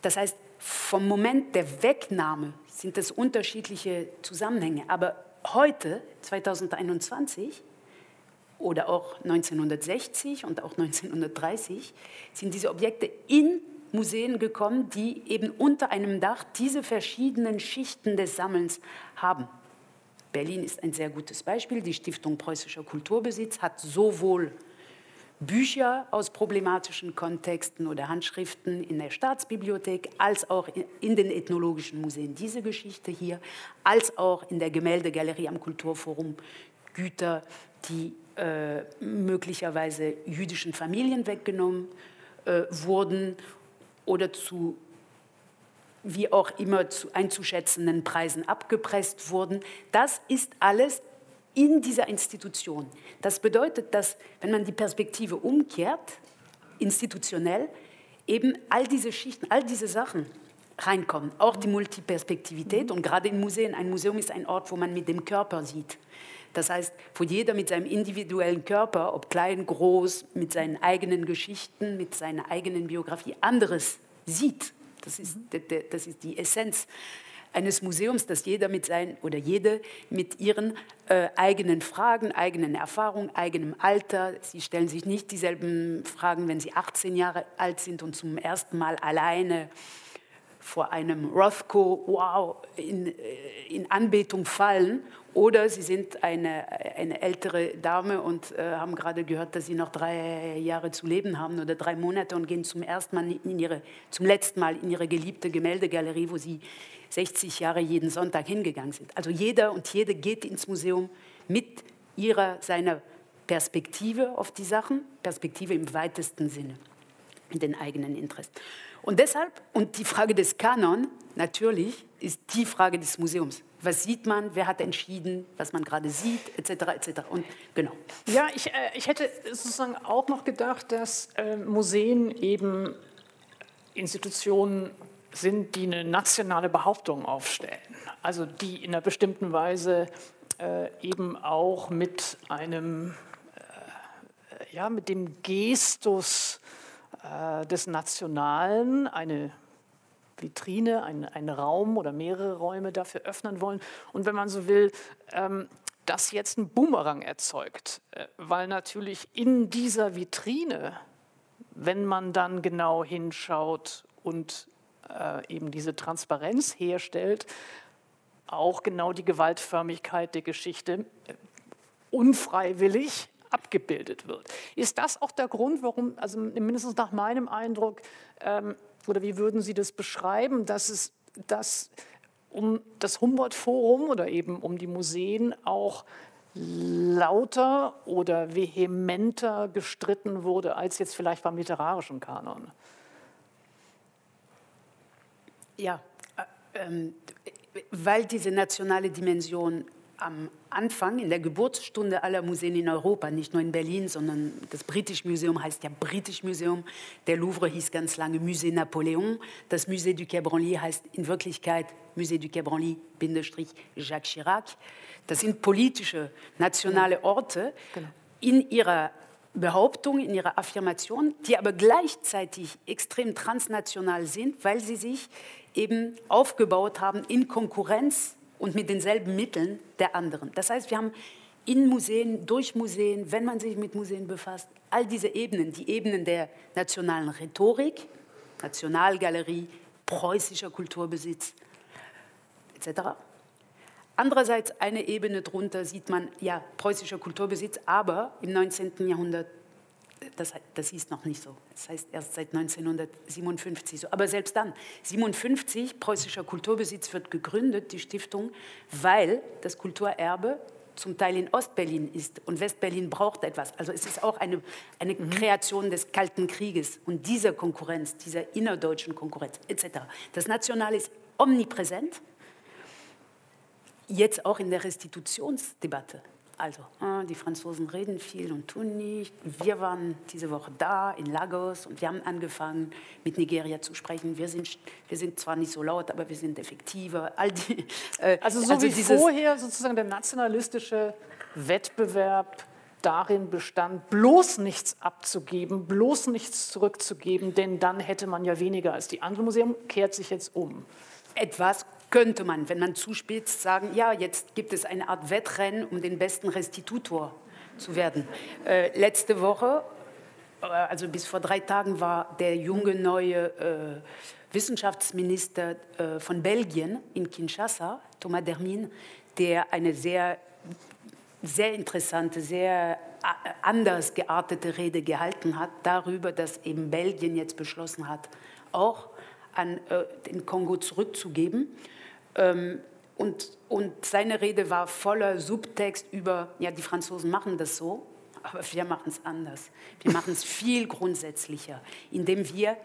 Das heißt, vom Moment der Wegnahme sind es unterschiedliche Zusammenhänge. Aber heute, 2021 oder auch 1960 und auch 1930, sind diese Objekte in Museen gekommen, die eben unter einem Dach diese verschiedenen Schichten des Sammelns haben. Berlin ist ein sehr gutes Beispiel. Die Stiftung Preußischer Kulturbesitz hat sowohl Bücher aus problematischen Kontexten oder Handschriften in der Staatsbibliothek, als auch in den ethnologischen Museen diese Geschichte hier, als auch in der Gemäldegalerie am Kulturforum Güter, die äh, möglicherweise jüdischen Familien weggenommen äh, wurden oder zu wie auch immer zu einzuschätzenden Preisen abgepresst wurden. Das ist alles in dieser Institution. Das bedeutet, dass wenn man die Perspektive umkehrt, institutionell, eben all diese Schichten, all diese Sachen reinkommen. Auch die Multiperspektivität und gerade in Museen. Ein Museum ist ein Ort, wo man mit dem Körper sieht. Das heißt, wo jeder mit seinem individuellen Körper, ob klein, groß, mit seinen eigenen Geschichten, mit seiner eigenen Biografie, anderes sieht. Das ist, das ist die Essenz eines Museums, dass jeder mit sein oder jede mit ihren äh, eigenen Fragen, eigenen Erfahrungen, eigenem Alter, sie stellen sich nicht dieselben Fragen, wenn sie 18 Jahre alt sind und zum ersten Mal alleine vor einem Rothko, wow, in, äh, in Anbetung fallen. Oder sie sind eine, eine ältere Dame und äh, haben gerade gehört, dass sie noch drei Jahre zu leben haben oder drei Monate und gehen zum ersten Mal in ihre, zum letzten Mal in ihre geliebte Gemäldegalerie, wo sie 60 Jahre jeden Sonntag hingegangen sind. Also jeder und jede geht ins Museum mit ihrer, seiner Perspektive auf die Sachen, Perspektive im weitesten Sinne, in den eigenen Interessen. Und deshalb, und die Frage des Kanon, natürlich, ist die Frage des Museums. Was sieht man, wer hat entschieden, was man gerade sieht, etc. etc. Und genau. Ja, ich, äh, ich hätte sozusagen auch noch gedacht, dass äh, Museen eben Institutionen sind, die eine nationale Behauptung aufstellen. Also die in einer bestimmten Weise äh, eben auch mit einem, äh, ja, mit dem Gestus äh, des Nationalen eine Vitrine, ein, einen Raum oder mehrere Räume dafür öffnen wollen. Und wenn man so will, ähm, das jetzt einen Boomerang erzeugt, äh, weil natürlich in dieser Vitrine, wenn man dann genau hinschaut und äh, eben diese Transparenz herstellt, auch genau die Gewaltförmigkeit der Geschichte äh, unfreiwillig abgebildet wird. Ist das auch der Grund, warum, also mindestens nach meinem Eindruck, ähm, oder wie würden Sie das beschreiben, dass es dass um das Humboldt-Forum oder eben um die Museen auch lauter oder vehementer gestritten wurde als jetzt vielleicht beim literarischen Kanon? Ja, äh, äh, weil diese nationale Dimension am Anfang, in der Geburtsstunde aller Museen in Europa, nicht nur in Berlin, sondern das British Museum heißt ja British Museum, der Louvre hieß ganz lange Musée Napoléon, das Musée du Quai Branly heißt in Wirklichkeit Musée du Quai Branly, Bindestrich Jacques Chirac. Das sind politische, nationale Orte genau. in ihrer Behauptung, in ihrer Affirmation, die aber gleichzeitig extrem transnational sind, weil sie sich eben aufgebaut haben in Konkurrenz und mit denselben Mitteln der anderen. Das heißt, wir haben in Museen, durch Museen, wenn man sich mit Museen befasst, all diese Ebenen, die Ebenen der nationalen Rhetorik, Nationalgalerie, preußischer Kulturbesitz etc. Andererseits eine Ebene drunter sieht man, ja, preußischer Kulturbesitz, aber im 19. Jahrhundert das, das hieß noch nicht so. Das heißt erst seit 1957 so. Aber selbst dann, 57, preußischer Kulturbesitz wird gegründet, die Stiftung, weil das Kulturerbe zum Teil in Ostberlin ist und Westberlin braucht etwas. Also es ist auch eine, eine mhm. Kreation des Kalten Krieges und dieser Konkurrenz, dieser innerdeutschen Konkurrenz etc. Das Nationale ist omnipräsent, jetzt auch in der Restitutionsdebatte. Also, ah, die Franzosen reden viel und tun nicht. Wir waren diese Woche da in Lagos und wir haben angefangen, mit Nigeria zu sprechen. Wir sind, wir sind zwar nicht so laut, aber wir sind effektiver. All die, äh, also so also wie vorher sozusagen der nationalistische Wettbewerb darin bestand, bloß nichts abzugeben, bloß nichts zurückzugeben, denn dann hätte man ja weniger als die anderen Museen, kehrt sich jetzt um. Etwas könnte man, wenn man zuspitzt, sagen, ja, jetzt gibt es eine Art Wettrennen, um den besten Restitutor zu werden. Äh, letzte Woche, äh, also bis vor drei Tagen, war der junge neue äh, Wissenschaftsminister äh, von Belgien in Kinshasa, Thomas Dermin, der eine sehr, sehr interessante, sehr äh, anders geartete Rede gehalten hat darüber, dass eben Belgien jetzt beschlossen hat, auch an äh, den Kongo zurückzugeben. Ähm, und, und seine Rede war voller Subtext über, ja, die Franzosen machen das so, aber wir machen es anders. Wir machen es viel grundsätzlicher, indem wir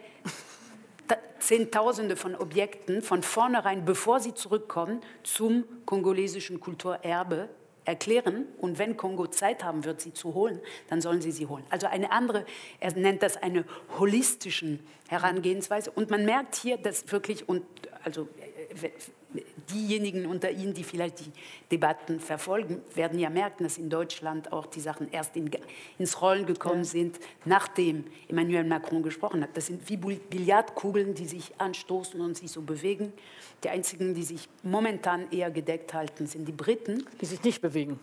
Zehntausende von Objekten von vornherein, bevor sie zurückkommen, zum kongolesischen Kulturerbe erklären. Und wenn Kongo Zeit haben wird, sie zu holen, dann sollen sie sie holen. Also eine andere, er nennt das eine holistischen Herangehensweise. Und man merkt hier, dass wirklich, und also äh, diejenigen unter Ihnen, die vielleicht die Debatten verfolgen, werden ja merken, dass in Deutschland auch die Sachen erst in, ins Rollen gekommen ja. sind, nachdem Emmanuel Macron gesprochen hat. Das sind wie Billardkugeln, die sich anstoßen und sich so bewegen. Die einzigen, die sich momentan eher gedeckt halten, sind die Briten. Die sich nicht bewegen.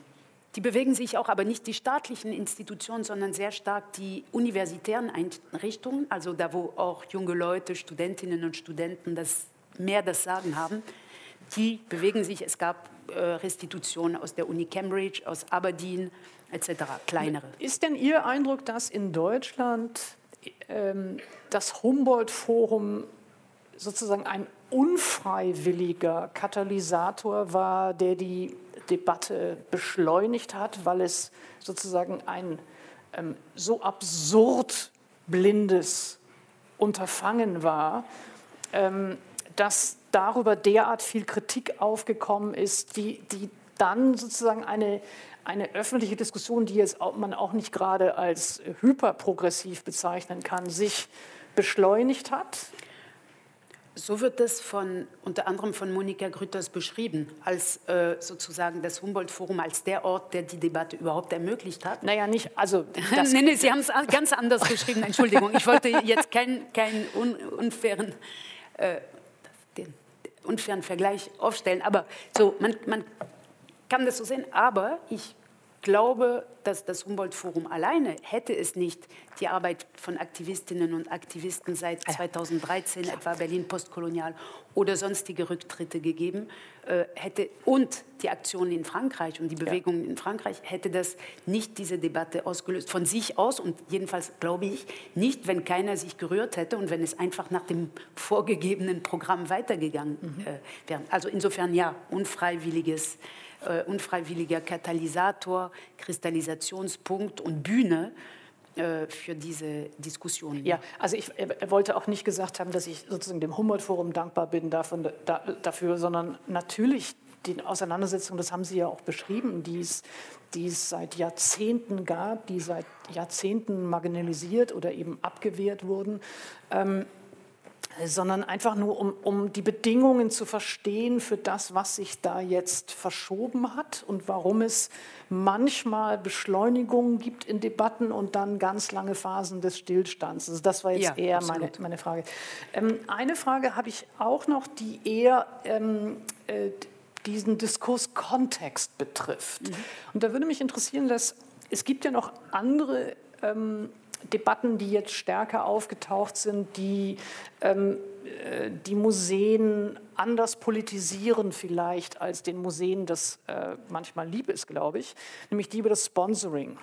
Die bewegen sich auch, aber nicht die staatlichen Institutionen, sondern sehr stark die universitären Einrichtungen, also da, wo auch junge Leute, Studentinnen und Studenten das mehr das Sagen haben die bewegen sich. Es gab äh, Restitutionen aus der Uni Cambridge, aus Aberdeen etc., kleinere. Ist denn Ihr Eindruck, dass in Deutschland ähm, das Humboldt-Forum sozusagen ein unfreiwilliger Katalysator war, der die Debatte beschleunigt hat, weil es sozusagen ein ähm, so absurd blindes Unterfangen war, ähm, dass darüber derart viel Kritik aufgekommen ist, die, die dann sozusagen eine, eine öffentliche Diskussion, die jetzt auch, man auch nicht gerade als hyperprogressiv bezeichnen kann, sich beschleunigt hat? So wird es von, unter anderem von Monika Grütters beschrieben, als äh, sozusagen das Humboldt-Forum als der Ort, der die Debatte überhaupt ermöglicht hat. Naja, nicht, also... Das nee, nee, Sie haben es ganz anders beschrieben, Entschuldigung. Ich wollte jetzt keinen kein un, unfairen... Äh, unfairen Vergleich aufstellen. Aber so, man, man kann das so sehen. Aber ich glaube, dass das Humboldt-Forum alleine hätte es nicht die Arbeit von Aktivistinnen und Aktivisten seit 2013, etwa Berlin postkolonial oder sonstige Rücktritte gegeben, äh, hätte und die Aktionen in Frankreich und die Bewegungen ja. in Frankreich hätte das nicht diese Debatte ausgelöst von sich aus und jedenfalls glaube ich nicht, wenn keiner sich gerührt hätte und wenn es einfach nach dem vorgegebenen Programm weitergegangen mhm. äh, wäre. Also insofern ja, unfreiwilliges äh, unfreiwilliger Katalysator, Kristallisationspunkt und Bühne äh, für diese Diskussion. Ja, also ich wollte auch nicht gesagt haben, dass ich sozusagen dem Humboldt-Forum dankbar bin davon, da, dafür, sondern natürlich die Auseinandersetzung, das haben Sie ja auch beschrieben, die es, die es seit Jahrzehnten gab, die seit Jahrzehnten marginalisiert oder eben abgewehrt wurden. Ähm, sondern einfach nur, um, um die Bedingungen zu verstehen für das, was sich da jetzt verschoben hat und warum es manchmal Beschleunigungen gibt in Debatten und dann ganz lange Phasen des Stillstands. Also das war jetzt ja, eher meine, meine Frage. Ähm, eine Frage habe ich auch noch, die eher ähm, äh, diesen Diskurskontext betrifft. Mhm. Und da würde mich interessieren, dass es gibt ja noch andere ähm, Debatten, die jetzt stärker aufgetaucht sind, die ähm, äh, die Museen anders politisieren vielleicht, als den Museen das äh, manchmal lieb ist, glaube ich, nämlich die über das Sponsoring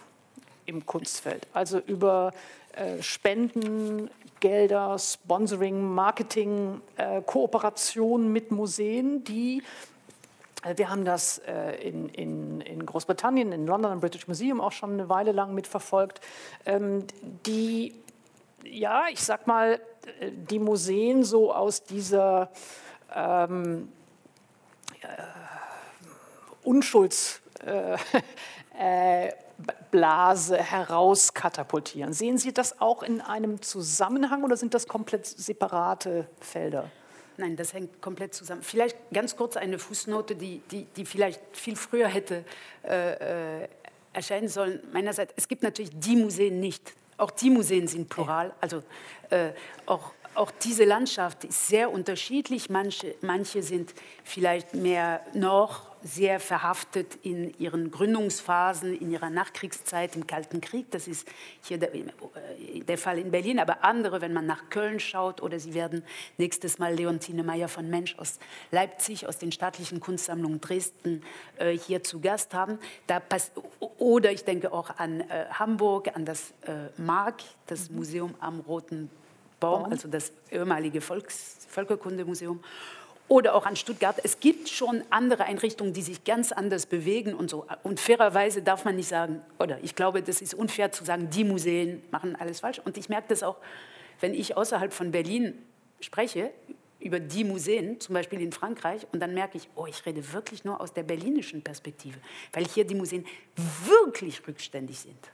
im Kunstfeld, also über äh, Spenden, Gelder, Sponsoring, Marketing, äh, Kooperation mit Museen, die wir haben das äh, in, in, in, Großbritannien, in London, im British Museum auch schon eine Weile lang mitverfolgt, ähm, die, ja, ich sag mal, äh, die Museen so aus dieser ähm, äh, Unschuldsblase äh, herauskatapultieren. Sehen Sie das auch in einem Zusammenhang oder sind das komplett separate Felder? Nein, das hängt komplett zusammen. Vielleicht ganz kurz eine Fußnote, die, die, die vielleicht viel früher hätte äh, äh, erscheinen sollen. Meinerseits, es gibt natürlich die Museen nicht. Auch die Museen sind plural. Also äh, auch, auch diese Landschaft ist sehr unterschiedlich. Manche, manche sind vielleicht mehr noch sehr verhaftet in ihren Gründungsphasen, in ihrer Nachkriegszeit, im Kalten Krieg. Das ist hier der, äh, der, Fall in Berlin. Aber andere, wenn man nach Köln schaut, oder Sie werden nächstes Mal Leontine Meyer von Mensch aus Leipzig, aus den staatlichen Kunstsammlungen Dresden äh, hier zu Gast haben. Da oder ich denke auch an äh, Hamburg, an das äh, Mark, das mhm. Museum am Roten Baum, also das ehemalige Volks Völkerkundemuseum oder auch an Stuttgart. Es gibt schon andere Einrichtungen, die sich ganz anders bewegen und so. Und fairerweise darf man nicht sagen, oder ich glaube, das ist unfair zu sagen, die Museen machen alles falsch. Und ich merke das auch, wenn ich außerhalb von Berlin spreche, über die Museen, zum Beispiel in Frankreich, und dann merke ich, oh, ich rede wirklich nur aus der berlinischen Perspektive, weil hier die Museen wirklich rückständig sind.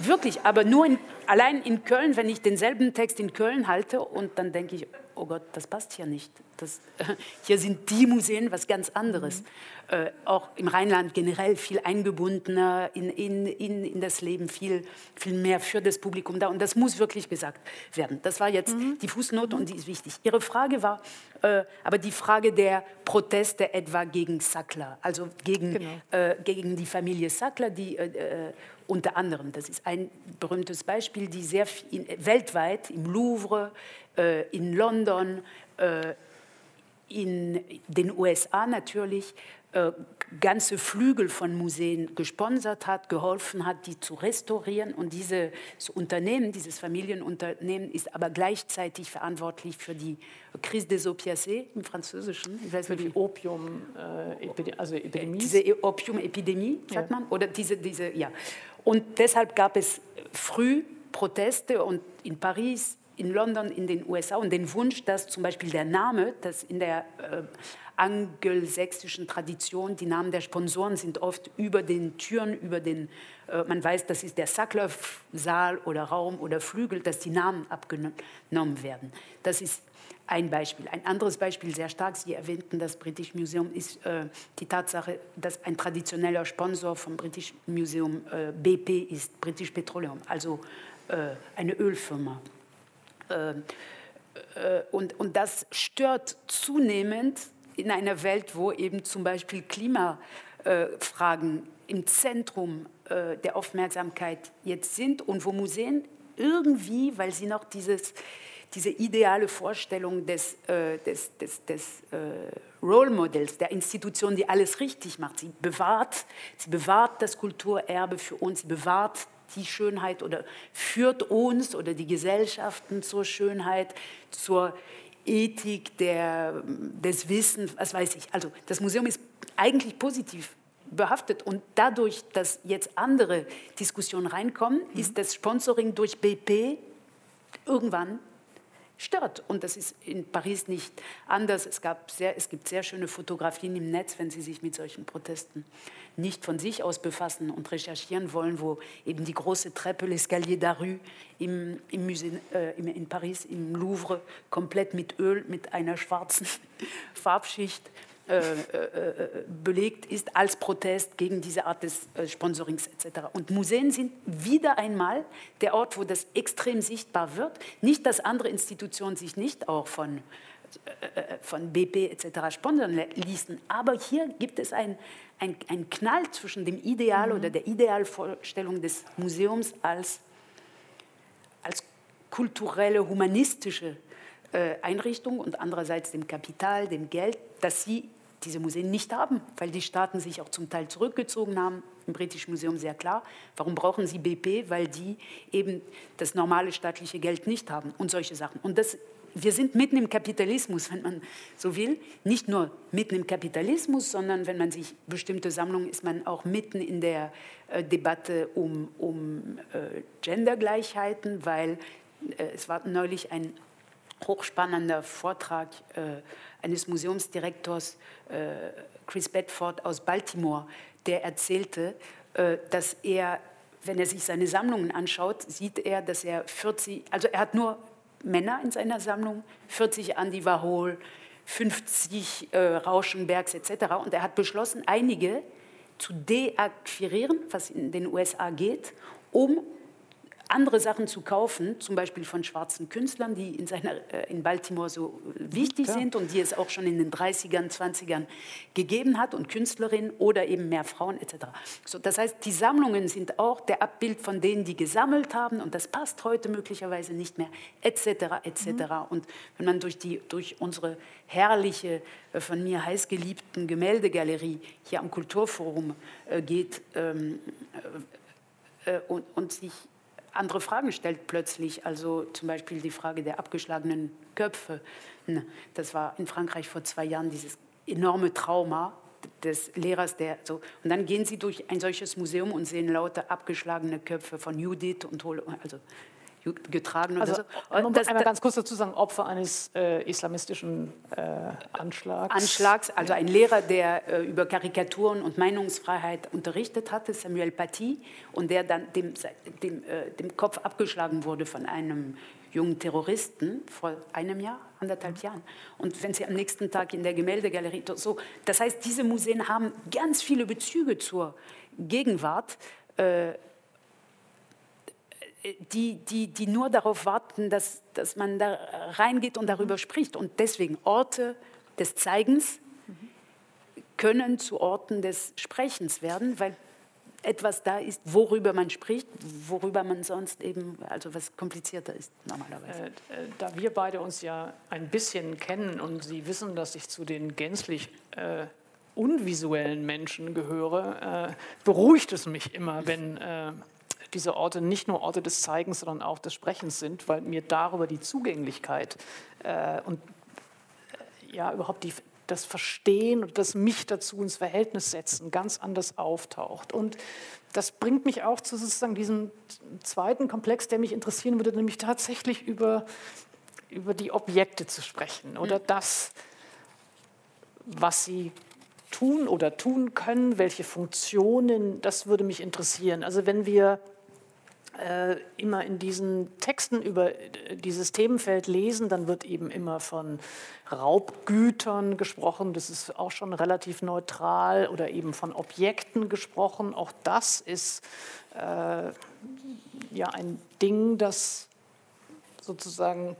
Wirklich, aber nur in, allein in Köln, wenn ich denselben Text in Köln halte und dann denke ich, oh Gott, das passt hier nicht. Das, hier sind die Museen was ganz anderes. Mhm. Äh, auch im Rheinland generell viel eingebundener in, in, in, in das Leben, viel, viel mehr für das Publikum da. Und das muss wirklich gesagt werden. Das war jetzt mhm. die Fußnote und die ist wichtig. Ihre Frage war äh, aber die Frage der Proteste etwa gegen Sackler, also gegen, genau. äh, gegen die Familie Sackler, die äh, äh unter anderem, das ist ein berühmtes Beispiel, die sehr viel, weltweit im Louvre, äh, in London, äh, in den USA natürlich äh, ganze Flügel von Museen gesponsert hat, geholfen hat, die zu restaurieren. Und dieses Unternehmen, dieses Familienunternehmen, ist aber gleichzeitig verantwortlich für die Crise des Opiacés im Französischen. Ich weiß für die Opium, äh, also Epidemie. Diese Opium-Epidemie, sagt ja. man. Oder diese, diese, ja. Und deshalb gab es früh Proteste und in Paris, in London, in den USA und den Wunsch, dass zum Beispiel der Name, das in der äh, angelsächsischen Tradition, die Namen der Sponsoren sind oft über den Türen, über den, äh, man weiß, das ist der Sackler-Saal oder Raum oder Flügel, dass die Namen abgenommen werden. Das ist ein Beispiel. Ein anderes Beispiel, sehr stark, Sie erwähnten das British Museum, ist äh, die Tatsache, dass ein traditioneller Sponsor vom British Museum äh, BP ist, British Petroleum, also äh, eine Ölfirma. Äh, äh, und, und das stört zunehmend in einer Welt, wo eben zum Beispiel Klimafragen im Zentrum äh, der Aufmerksamkeit jetzt sind und wo Museen irgendwie, weil sie noch dieses, diese ideale Vorstellung des, äh, des, des, des äh, Role Models, der Institution, die alles richtig macht, sie bewahrt, sie bewahrt das Kulturerbe für uns, sie bewahrt die Schönheit oder führt uns oder die Gesellschaften zur Schönheit, zur Ethik, der, des Wissens, was weiß ich. Also das Museum ist eigentlich positiv behaftet und dadurch, dass jetzt andere Diskussionen reinkommen, mhm. ist das Sponsoring durch BP irgendwann stört. Und das ist in Paris nicht anders. Es, gab sehr, es gibt sehr schöne Fotografien im Netz, wenn Sie sich mit solchen Protesten nicht von sich aus befassen und recherchieren wollen, wo eben die große Treppe, l'Escalier d'Arru im, im Musée, äh, in Paris, im Louvre, komplett mit Öl, mit einer schwarzen Farbschicht belegt ist als Protest gegen diese Art des äh, Sponsorings etc. Und Museen sind wieder einmal der Ort, wo das extrem sichtbar wird. Nicht, dass andere Institutionen sich nicht auch von äh, von BP etc. sponsern ließen. Aber hier gibt es ein, ein, Knall zwischen dem Ideal mhm. oder der Idealvorstellung des Museums als, als kulturelle, humanistische äh, Einrichtung und andererseits dem Kapital, dem Geld, das sie diese Museen nicht haben, weil die Staaten sich auch zum Teil zurückgezogen haben. Im Britischen Museum sehr klar. Warum brauchen sie BP? Weil die eben das normale staatliche Geld nicht haben und solche Sachen. Und das wir sind mitten im Kapitalismus, wenn man so will. Nicht nur mitten im Kapitalismus, sondern wenn man sich bestimmte Sammlungen ist man auch mitten in der äh, Debatte um, um äh, Gendergleichheiten, weil äh, es war neulich ein hochspannender Vortrag äh, eines Museumsdirektors äh, Chris Bedford aus Baltimore, der erzählte, äh, dass er wenn er sich seine Sammlungen anschaut, sieht er, dass er 40, also er hat nur Männer in seiner Sammlung, 40 Andy Warhol, 50 äh, Rauschenbergs etc. Und er hat beschlossen, einige zu deakquirieren, was in den USA geht, um andere Sachen zu kaufen, zum Beispiel von schwarzen Künstlern, die in, seiner, äh, in Baltimore so wichtig ja. sind und die es auch schon in den 30ern, 20ern gegeben hat und Künstlerinnen oder eben mehr Frauen etc. So, das heißt, die Sammlungen sind auch der Abbild von denen, die gesammelt haben und das passt heute möglicherweise nicht mehr etc. etc. Mhm. Und wenn man durch, die, durch unsere herrliche, äh, von mir heißgeliebten Gemäldegalerie hier am Kulturforum äh, geht ähm, äh, und, und sich andere Fragen stellt plötzlich. Also zum Beispiel die Frage der abgeschlagenen Köpfe. Das war in Frankreich vor zwei Jahren dieses enorme Trauma des Lehrers, der so. Und dann gehen Sie durch ein solches Museum und sehen lauter abgeschlagene Köpfe von Judith und also getragen. Also, so. man muss das, einmal ganz kurz dazu sagen, Opfer eines äh, islamistischen äh, Anschlags. Anschlags, also ein Lehrer, der äh, über Karikaturen und Meinungsfreiheit unterrichtet hatte, Samuel Paty, und der dann dem, dem, äh, dem Kopf abgeschlagen wurde von einem jungen Terroristen vor einem Jahr, anderthalb mhm. Jahren. Und wenn Sie am nächsten Tag in der Gemäldegalerie, so, das heißt, diese Museen haben ganz viele Bezüge zur Gegenwart. Die, die, die nur darauf warten, dass, dass man da reingeht und darüber spricht. Und deswegen Orte des Zeigens können zu Orten des Sprechens werden, weil etwas da ist, worüber man spricht, worüber man sonst eben, also was komplizierter ist normalerweise. Äh, äh da wir beide uns ja ein bisschen kennen und Sie wissen, dass ich zu den gänzlich äh, unvisuellen Menschen gehöre, äh, beruhigt es mich immer, wenn äh, diese Orte nicht nur Orte des Zeigens, sondern auch des Sprechens sind, weil mir darüber die Zugänglichkeit äh, und äh, ja überhaupt die, das Verstehen und das mich dazu ins Verhältnis setzen ganz anders auftaucht. Und das bringt mich auch zu sozusagen diesem zweiten Komplex, der mich interessieren würde, nämlich tatsächlich über, über die Objekte zu sprechen oder mhm. das, was sie tun oder tun können, welche Funktionen, das würde mich interessieren. Also wenn wir immer in diesen Texten über äh, dieses Themenfeld lesen, dann wird eben immer von Raubgütern gesprochen. Das ist auch schon relativ neutral oder eben von Objekten gesprochen. Auch das ist äh, ja ein Ding, das sozusagen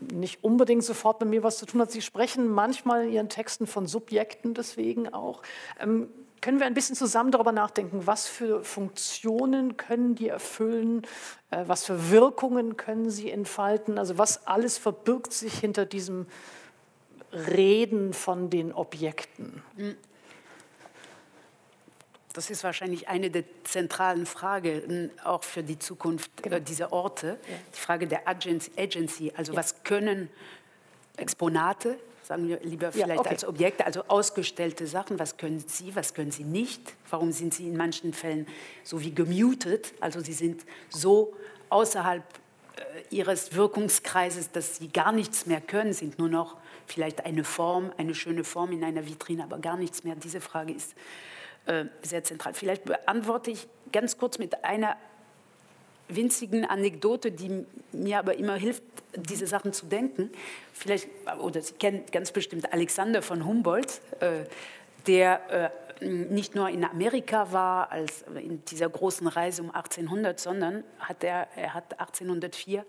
nicht unbedingt sofort mit mir was zu tun hat. Sie sprechen manchmal in Ihren Texten von Subjekten deswegen auch. Ähm, können wir ein bisschen zusammen darüber nachdenken, was für Funktionen können die erfüllen, äh, was für Wirkungen können sie entfalten, also was alles verbirgt sich hinter diesem Reden von den Objekten. Hm. Das ist wahrscheinlich eine der zentralen Fragen auch für die Zukunft äh, genau. dieser Orte. Ja. Die Frage der Agency, also ja. was können Exponate sagen wir lieber vielleicht ja, okay. als Objekte, also ausgestellte Sachen. Was können Sie, was können Sie nicht? Warum sind Sie in manchen Fällen so wie gemutet? Also Sie sind so außerhalb äh, Ihres Wirkungskreises, dass Sie gar nichts mehr können, sind nur noch vielleicht eine Form, eine schöne Form in einer Vitrine, aber gar nichts mehr. Diese Frage ist äh, sehr zentral. Vielleicht beantworte ich ganz kurz mit einer winzigen Anekdote, die mir aber immer hilft, diese Sachen zu denken. Vielleicht, oder Sie kennen ganz bestimmt Alexander von Humboldt, äh, der äh, nicht nur in Amerika war, als in dieser großen Reise um 1800, sondern hat er, er hat 1804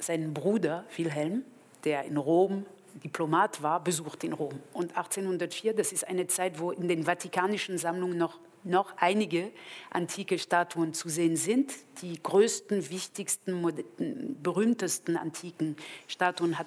seinen Bruder Wilhelm, der in Rom Diplomat war, besucht in Rom. Und 1804, das ist eine Zeit, wo in den vatikanischen Sammlungen noch noch einige antike Statuen zu sehen sind. Die größten, wichtigsten, berühmtesten antiken Statuen hat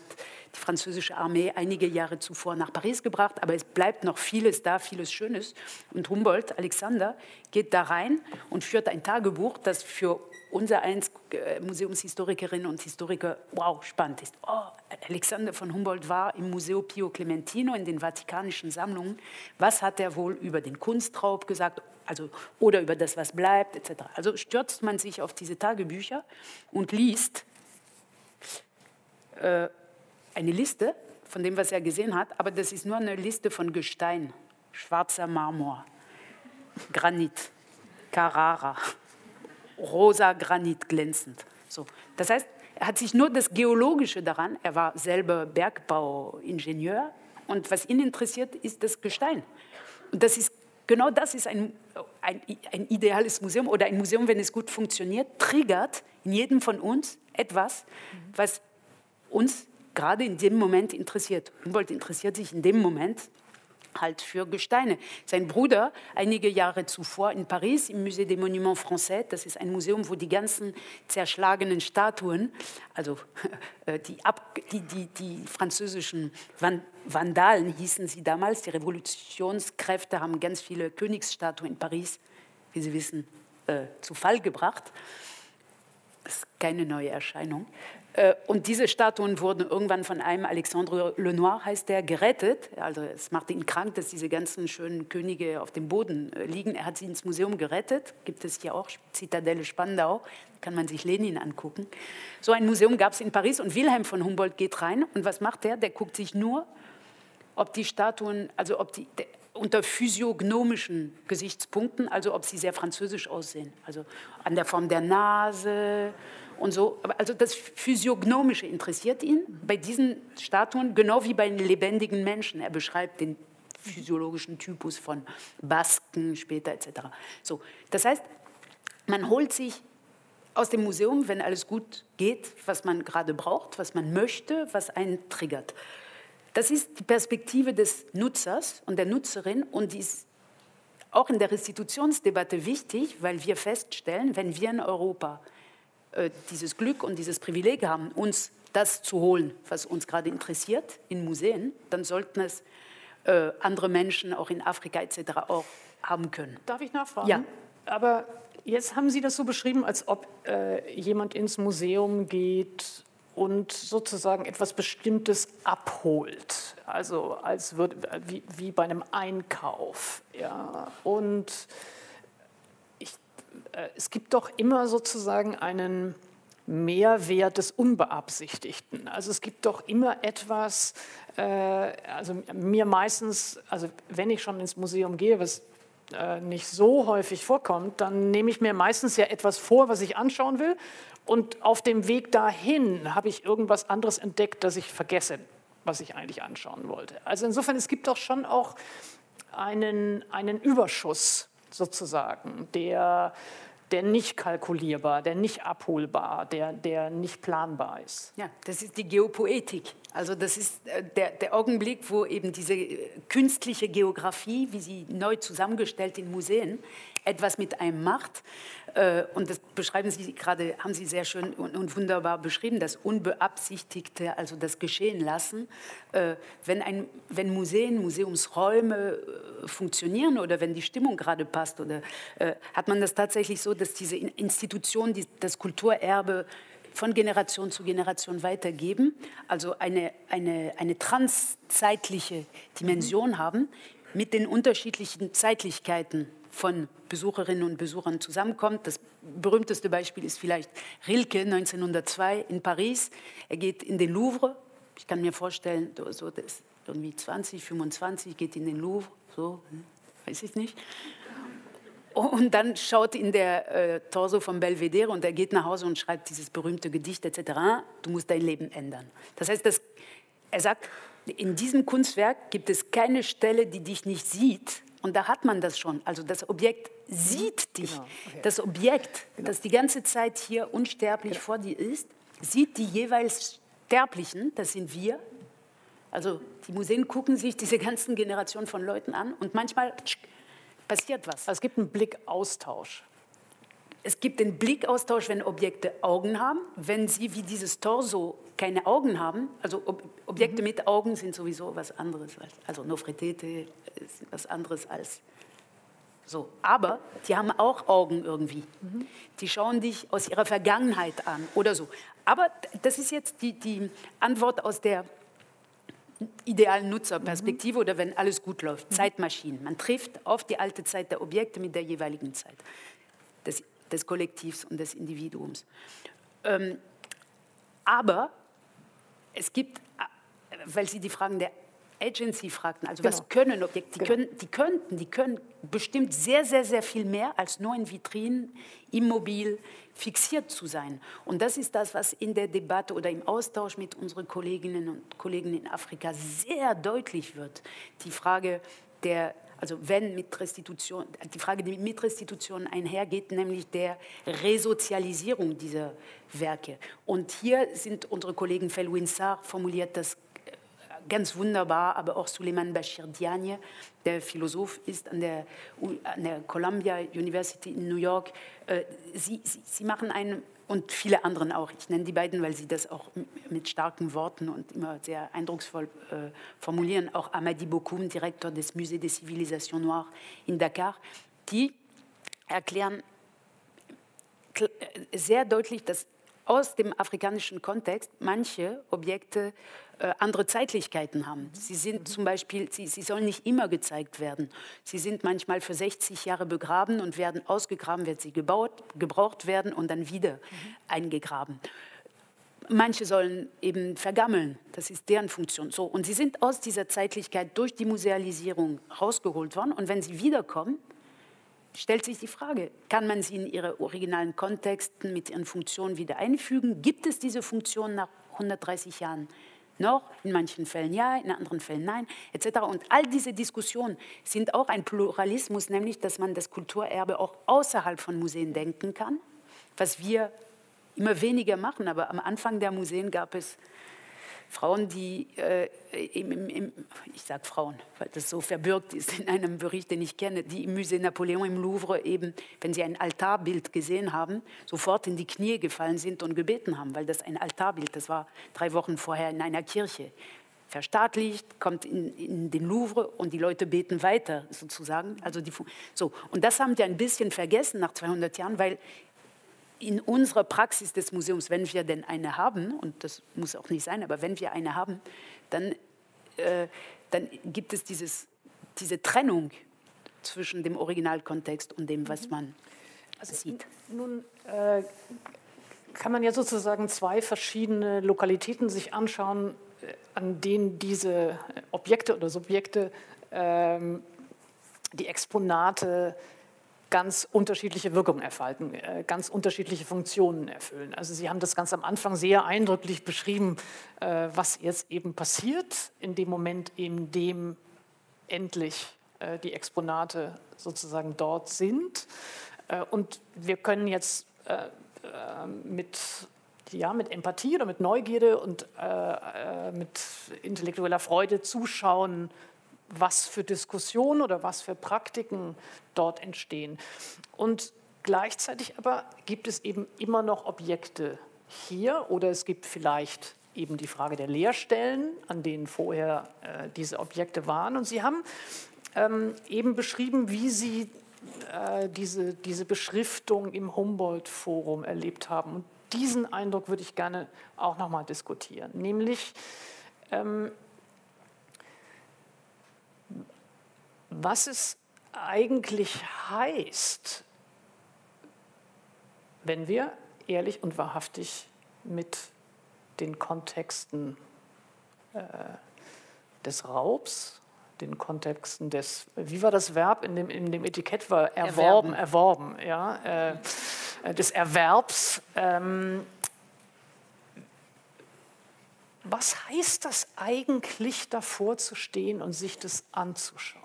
die französische Armee einige Jahre zuvor nach Paris gebracht, aber es bleibt noch vieles da, vieles Schönes. Und Humboldt, Alexander, geht da rein und führt ein Tagebuch, das für unser eins äh, Museumshistorikerinnen und Historiker wow spannend ist. Oh, Alexander von Humboldt war im Museo Pio Clementino in den vatikanischen Sammlungen. Was hat er wohl über den Kunstraub gesagt? Also, oder über das, was bleibt, etc. Also stürzt man sich auf diese Tagebücher und liest äh, eine Liste von dem, was er gesehen hat, aber das ist nur eine Liste von Gestein, schwarzer Marmor, Granit, Carrara, rosa Granit glänzend. So. Das heißt, er hat sich nur das Geologische daran, er war selber Bergbauingenieur und was ihn interessiert, ist das Gestein. Und das ist, genau das ist ein, ein, ein ideales Museum oder ein Museum, wenn es gut funktioniert, triggert in jedem von uns etwas, was uns gerade in dem Moment interessiert. Humboldt interessiert sich in dem Moment halt für Gesteine. Sein Bruder, einige Jahre zuvor in Paris im Musée des Monuments Français, das ist ein Museum, wo die ganzen zerschlagenen Statuen, also äh, die, ab, die, die, die französischen Vandalen hießen sie damals, die Revolutionskräfte haben ganz viele Königsstatuen in Paris, wie Sie wissen, äh, zu Fall gebracht. Das ist keine neue Erscheinung. Äh, und diese Statuen wurden irgendwann von einem Alexandre Lenoir, heißt der, gerettet. Also es macht ihn krank, dass diese ganzen schönen Könige auf dem Boden äh, liegen. Er hat sie ins Museum gerettet. Gibt es hier auch, Zitadelle Spandau. Kann man sich Lenin angucken. So ein Museum gab es in Paris und Wilhelm von Humboldt geht rein. Und was macht der? Der guckt sich nur, ob die Statuen, also ob die, unter physiognomischen Gesichtspunkten, also ob sie sehr französisch aussehen. Also an der Form der Nase, und so. Also das Physiognomische interessiert ihn bei diesen Statuen, genau wie bei den lebendigen Menschen. Er beschreibt den physiologischen Typus von Basken später etc. So, das heißt, man holt sich aus dem Museum, wenn alles gut geht, was man gerade braucht, was man möchte, was einen triggert. Das ist die Perspektive des Nutzers und der Nutzerin und die ist auch in der Restitutionsdebatte wichtig, weil wir feststellen, wenn wir in Europa äh, dieses Glück und dieses Privileg haben, uns das zu holen, was uns gerade interessiert in Museen, dann sollten es äh, andere Menschen auch in Afrika etc. auch haben können. Darf ich nachfragen? Ja. Aber jetzt haben Sie das so beschrieben, als ob äh, jemand ins Museum geht und sozusagen etwas Bestimmtes abholt. Also als wird, wie, wie bei einem Einkauf. Ja. Und es gibt doch immer sozusagen einen Mehrwert des Unbeabsichtigten. Also es gibt doch immer etwas, äh, also mir meistens, also wenn ich schon ins Museum gehe, was äh, nicht so häufig vorkommt, dann nehme ich mir meistens ja etwas vor, was ich anschauen will. Und auf dem Weg dahin habe ich irgendwas anderes entdeckt, das ich vergesse, was ich eigentlich anschauen wollte. Also insofern, es gibt doch schon auch einen, einen Überschuss sozusagen, der, der nicht kalkulierbar, der nicht abholbar, der, der nicht planbar ist. Ja, das ist die Geopoetik. Also das ist äh, der, der Augenblick, wo eben diese äh, künstliche Geografie, wie sie neu zusammengestellt in Museen, etwas mit einem macht. Äh, und das beschreiben Sie gerade, haben Sie sehr schön und wunderbar beschrieben, das Unbeabsichtigte, also das Geschehen lassen. Äh, wenn, ein, wenn Museen, Museumsräume äh, funktionieren oder wenn die Stimmung gerade passt, oder hat man das tatsächlich so, dass diese Institutionen, die das Kulturerbe von Generation zu Generation weitergeben, also eine, eine, eine transzeitliche Dimension mhm. haben mit den unterschiedlichen Zeitlichkeiten von Besucherinnen und Besuchern zusammenkommt. Das berühmteste Beispiel ist vielleicht Rilke 1902 in Paris. Er geht in den Louvre. Ich kann mir vorstellen, so das irgendwie 20, 25 geht in den Louvre, so hm, weiß ich nicht. Und dann schaut ihn der äh, Torso von Belvedere und er geht nach Hause und schreibt dieses berühmte Gedicht etc. Du musst dein Leben ändern. Das heißt, das, er sagt, in diesem Kunstwerk gibt es keine Stelle, die dich nicht sieht, und da hat man das schon. Also das Objekt sieht dich. Genau. Okay. Das Objekt, genau. das die ganze Zeit hier unsterblich genau. vor dir ist, sieht die jeweils Sterblichen, das sind wir. Also die Museen gucken sich diese ganzen Generationen von Leuten an und manchmal passiert was. Also es gibt einen Blickaustausch. Es gibt den Blickaustausch, wenn Objekte Augen haben. Wenn sie wie dieses Torso keine Augen haben, also Ob Objekte mhm. mit Augen sind sowieso was anderes. Als, also Nofretete ist was anderes als so. Aber die haben auch Augen irgendwie. Mhm. Die schauen dich aus ihrer Vergangenheit an oder so. Aber das ist jetzt die, die Antwort aus der idealen Nutzerperspektive mhm. oder wenn alles gut läuft. Mhm. Zeitmaschinen. Man trifft auf die alte Zeit der Objekte mit der jeweiligen Zeit des, des Kollektivs und des Individuums. Ähm, aber es gibt, äh, weil Sie die Fragen der Agency fragten, also genau. was können Objekte, die, genau. können, die könnten, die können bestimmt sehr, sehr, sehr viel mehr als nur in Vitrinen, immobil, fixiert zu sein. Und das ist das, was in der Debatte oder im Austausch mit unseren Kolleginnen und Kollegen in Afrika sehr deutlich wird. Die Frage der also wenn mit Restitution, die Frage, die mit Restitution einhergeht, nämlich der Resozialisierung dieser Werke. Und hier sind unsere Kollegen Felwin Sarr formuliert das äh, ganz wunderbar, aber auch Suleiman Bashir Diagne, der Philosoph ist an der, an der Columbia University in New York. Äh, sie, sie, sie machen einen und viele anderen auch. Ich nenne die beiden, weil sie das auch mit starken Worten und immer sehr eindrucksvoll äh, formulieren. Auch Amadi Bokoum, Direktor des Musée des Civilisations Noires in Dakar, die erklären äh, sehr deutlich, dass aus dem afrikanischen Kontext manche Objekte äh, andere Zeitlichkeiten haben. Sie sind zum Beispiel, sie, sie sollen nicht immer gezeigt werden. Sie sind manchmal für 60 Jahre begraben und werden ausgegraben, werden sie gebaut, gebraucht werden und dann wieder mhm. eingegraben. Manche sollen eben vergammeln, das ist deren Funktion. So, und sie sind aus dieser Zeitlichkeit durch die Musealisierung rausgeholt worden. Und wenn sie wiederkommen, stellt sich die Frage, kann man sie in ihre originalen Kontexten mit ihren Funktionen wieder einfügen? Gibt es diese Funktion nach 130 Jahren noch? In manchen Fällen ja, in anderen Fällen nein, etc. Und all diese Diskussionen sind auch ein Pluralismus, nämlich, dass man das Kulturerbe auch außerhalb von Museen denken kann, was wir immer weniger machen. Aber am Anfang der Museen gab es Frauen, die, äh, im, im, im, ich sage Frauen, weil das so verbürgt ist in einem Bericht, den ich kenne, die im Musée Napoleon im Louvre eben, wenn sie ein Altarbild gesehen haben, sofort in die Knie gefallen sind und gebeten haben, weil das ein Altarbild, das war drei Wochen vorher in einer Kirche verstaatlicht, kommt in, in, den Louvre und die Leute beten weiter sozusagen. Also die, so. Und das haben die ein bisschen vergessen nach 200 Jahren, weil in unserer Praxis des Museums, wenn wir denn eine haben, und das muss auch nicht sein, aber wenn wir eine haben, dann, äh, dann gibt es dieses, diese Trennung zwischen dem Originalkontext und dem, was man also, sieht. Nun äh, kann man ja sozusagen zwei verschiedene Lokalitäten sich anschauen, äh, an denen diese Objekte oder Subjekte ähm, die Exponate ganz unterschiedliche Wirkungen entfalten, äh, ganz unterschiedliche Funktionen erfüllen. Also Sie haben das ganz am Anfang sehr eindrücklich beschrieben, äh, was jetzt eben passiert in dem Moment, in dem endlich äh, die Exponate sozusagen dort sind. Und wir können jetzt mit ja, mit Empathie oder mit Neugierde und mit intellektueller Freude zuschauen, was für Diskussionen oder was für Praktiken dort entstehen. Und gleichzeitig aber gibt es eben immer noch Objekte hier oder es gibt vielleicht eben die Frage der Leerstellen, an denen vorher äh, diese Objekte waren. Und Sie haben ähm, eben beschrieben, wie Sie äh, diese, diese Beschriftung im Humboldt-Forum erlebt haben. Und diesen Eindruck würde ich gerne auch nochmal diskutieren, nämlich ähm, was es eigentlich heißt, wenn wir ehrlich und wahrhaftig mit den Kontexten äh, des Raubs, den Kontexten des, wie war das Verb in dem, in dem Etikett war erworben, erworben, erworben ja, äh, des Erwerbs. Ähm, was heißt das eigentlich, davor zu stehen und sich das anzuschauen?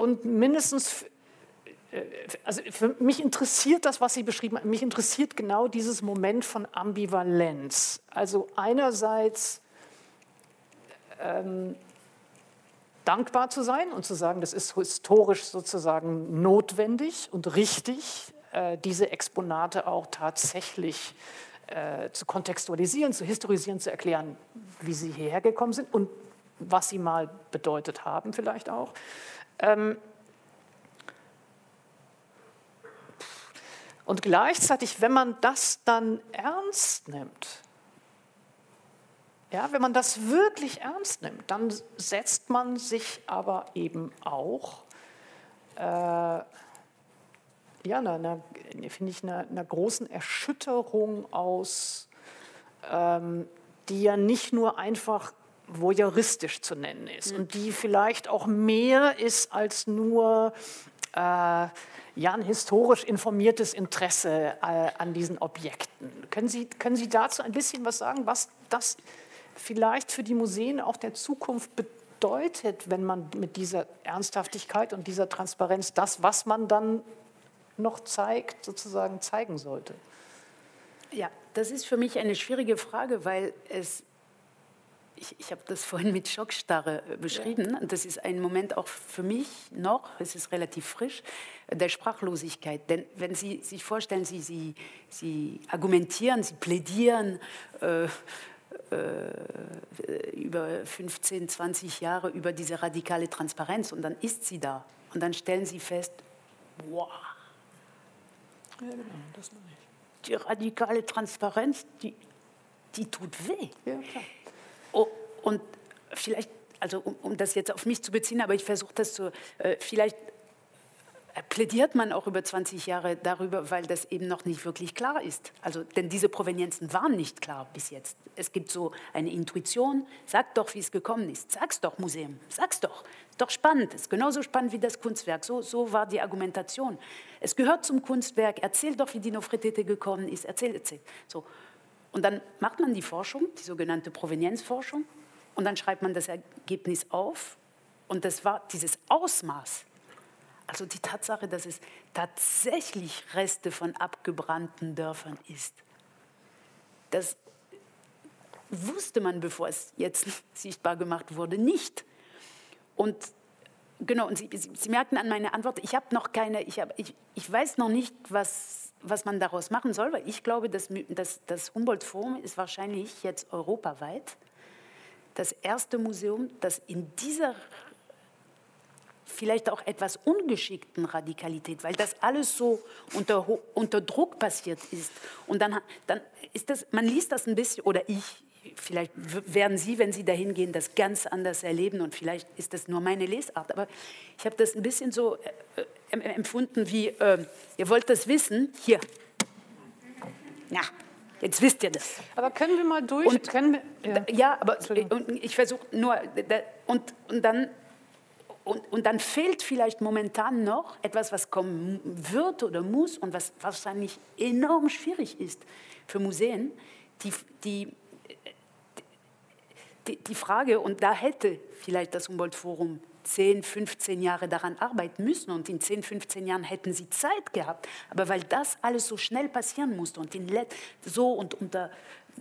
Und mindestens, äh, also für mich interessiert das, was Sie beschrieben haben, mich interessiert genau dieses Moment von Ambivalenz. Also einerseits ähm, dankbar zu sein und zu sagen, das ist historisch sozusagen notwendig und richtig, äh, diese Exponate auch tatsächlich äh, zu kontextualisieren, zu historisieren, zu erklären, wie sie hierher gekommen sind und was sie mal bedeutet haben vielleicht auch. Ähm, und gleichzeitig, wenn man das dann ernst nimmt, ja, wenn man das wirklich ernst nimmt, dann setzt man sich aber eben auch, äh, ja, finde ich, einer, einer, großen Erschütterung aus, ähm, die ja nicht nur einfach voyeuristisch zu nennen ist und die vielleicht auch mehr ist als nur äh, ja, ein historisch informiertes Interesse äh, an diesen Objekten. Können Sie, können Sie dazu ein bisschen was sagen, was das vielleicht für die Museen auch der Zukunft bedeutet, wenn man mit dieser Ernsthaftigkeit und dieser Transparenz das, was man dann noch zeigt, sozusagen zeigen sollte? Ja, das ist für mich eine schwierige Frage, weil es ich, ich habe das vorhin mit Schockstarre äh, beschrieben. Ja. Das ist ein Moment auch für mich noch, es ist relativ frisch, der Sprachlosigkeit. Denn wenn Sie sich vorstellen, Sie, Sie, Sie argumentieren, Sie plädieren äh, äh, über 15, 20 Jahre über diese radikale Transparenz und dann ist sie da. Und dann stellen Sie fest, wow, Ja, genau, das meine ich. Die radikale Transparenz, die, die tut weh. Ja, klar. Oh, und vielleicht, also um, um, das jetzt auf mich zu beziehen, aber ich versuche das zu, äh, vielleicht plädiert man auch über 20 Jahre darüber, weil das eben noch nicht wirklich klar ist. Also, denn diese Provenienzen waren nicht klar bis jetzt. Es gibt so eine Intuition, sag doch, wie es gekommen ist. Sag's doch, Museum, sag's doch. Doch spannend, ist genauso spannend wie das Kunstwerk. So, so war die Argumentation. Es gehört zum Kunstwerk, erzähl doch, wie die Nofretete gekommen ist, erzähl, erzähl. So. Und dann macht man die Forschung, die sogenannte Provenienzforschung, und dann schreibt man das Ergebnis auf. Und das war dieses Ausmaß also die Tatsache, dass es tatsächlich Reste von abgebrannten Dörfern ist, das wusste man, bevor es jetzt sichtbar gemacht wurde, nicht. Und genau, und Sie, Sie, Sie merken an meiner Antwort, ich habe noch keine, ich, hab, ich, ich weiß noch nicht, was, was man daraus machen soll, weil ich glaube, dass, dass das Humboldt-Forum ist wahrscheinlich jetzt europaweit das erste Museum, das in dieser vielleicht auch etwas ungeschickten Radikalität, weil das alles so unter, unter Druck passiert ist. Und dann, dann ist das, man liest das ein bisschen, oder ich, vielleicht werden Sie, wenn Sie dahin gehen, das ganz anders erleben und vielleicht ist das nur meine Lesart, aber ich habe das ein bisschen so äh, empfunden wie, äh, ihr wollt das wissen, hier. Ja, Jetzt wisst ihr das. Aber können wir mal durch? Und, können wir, ja. ja, aber ich versuche nur, und, und dann und, und dann fehlt vielleicht momentan noch etwas, was kommen wird oder muss und was wahrscheinlich enorm schwierig ist für Museen, die, die, die, Frage, und da hätte vielleicht das Humboldt-Forum 10, 15 Jahre daran arbeiten müssen und in 10, 15 Jahren hätten sie Zeit gehabt. Aber weil das alles so schnell passieren musste und so und unter,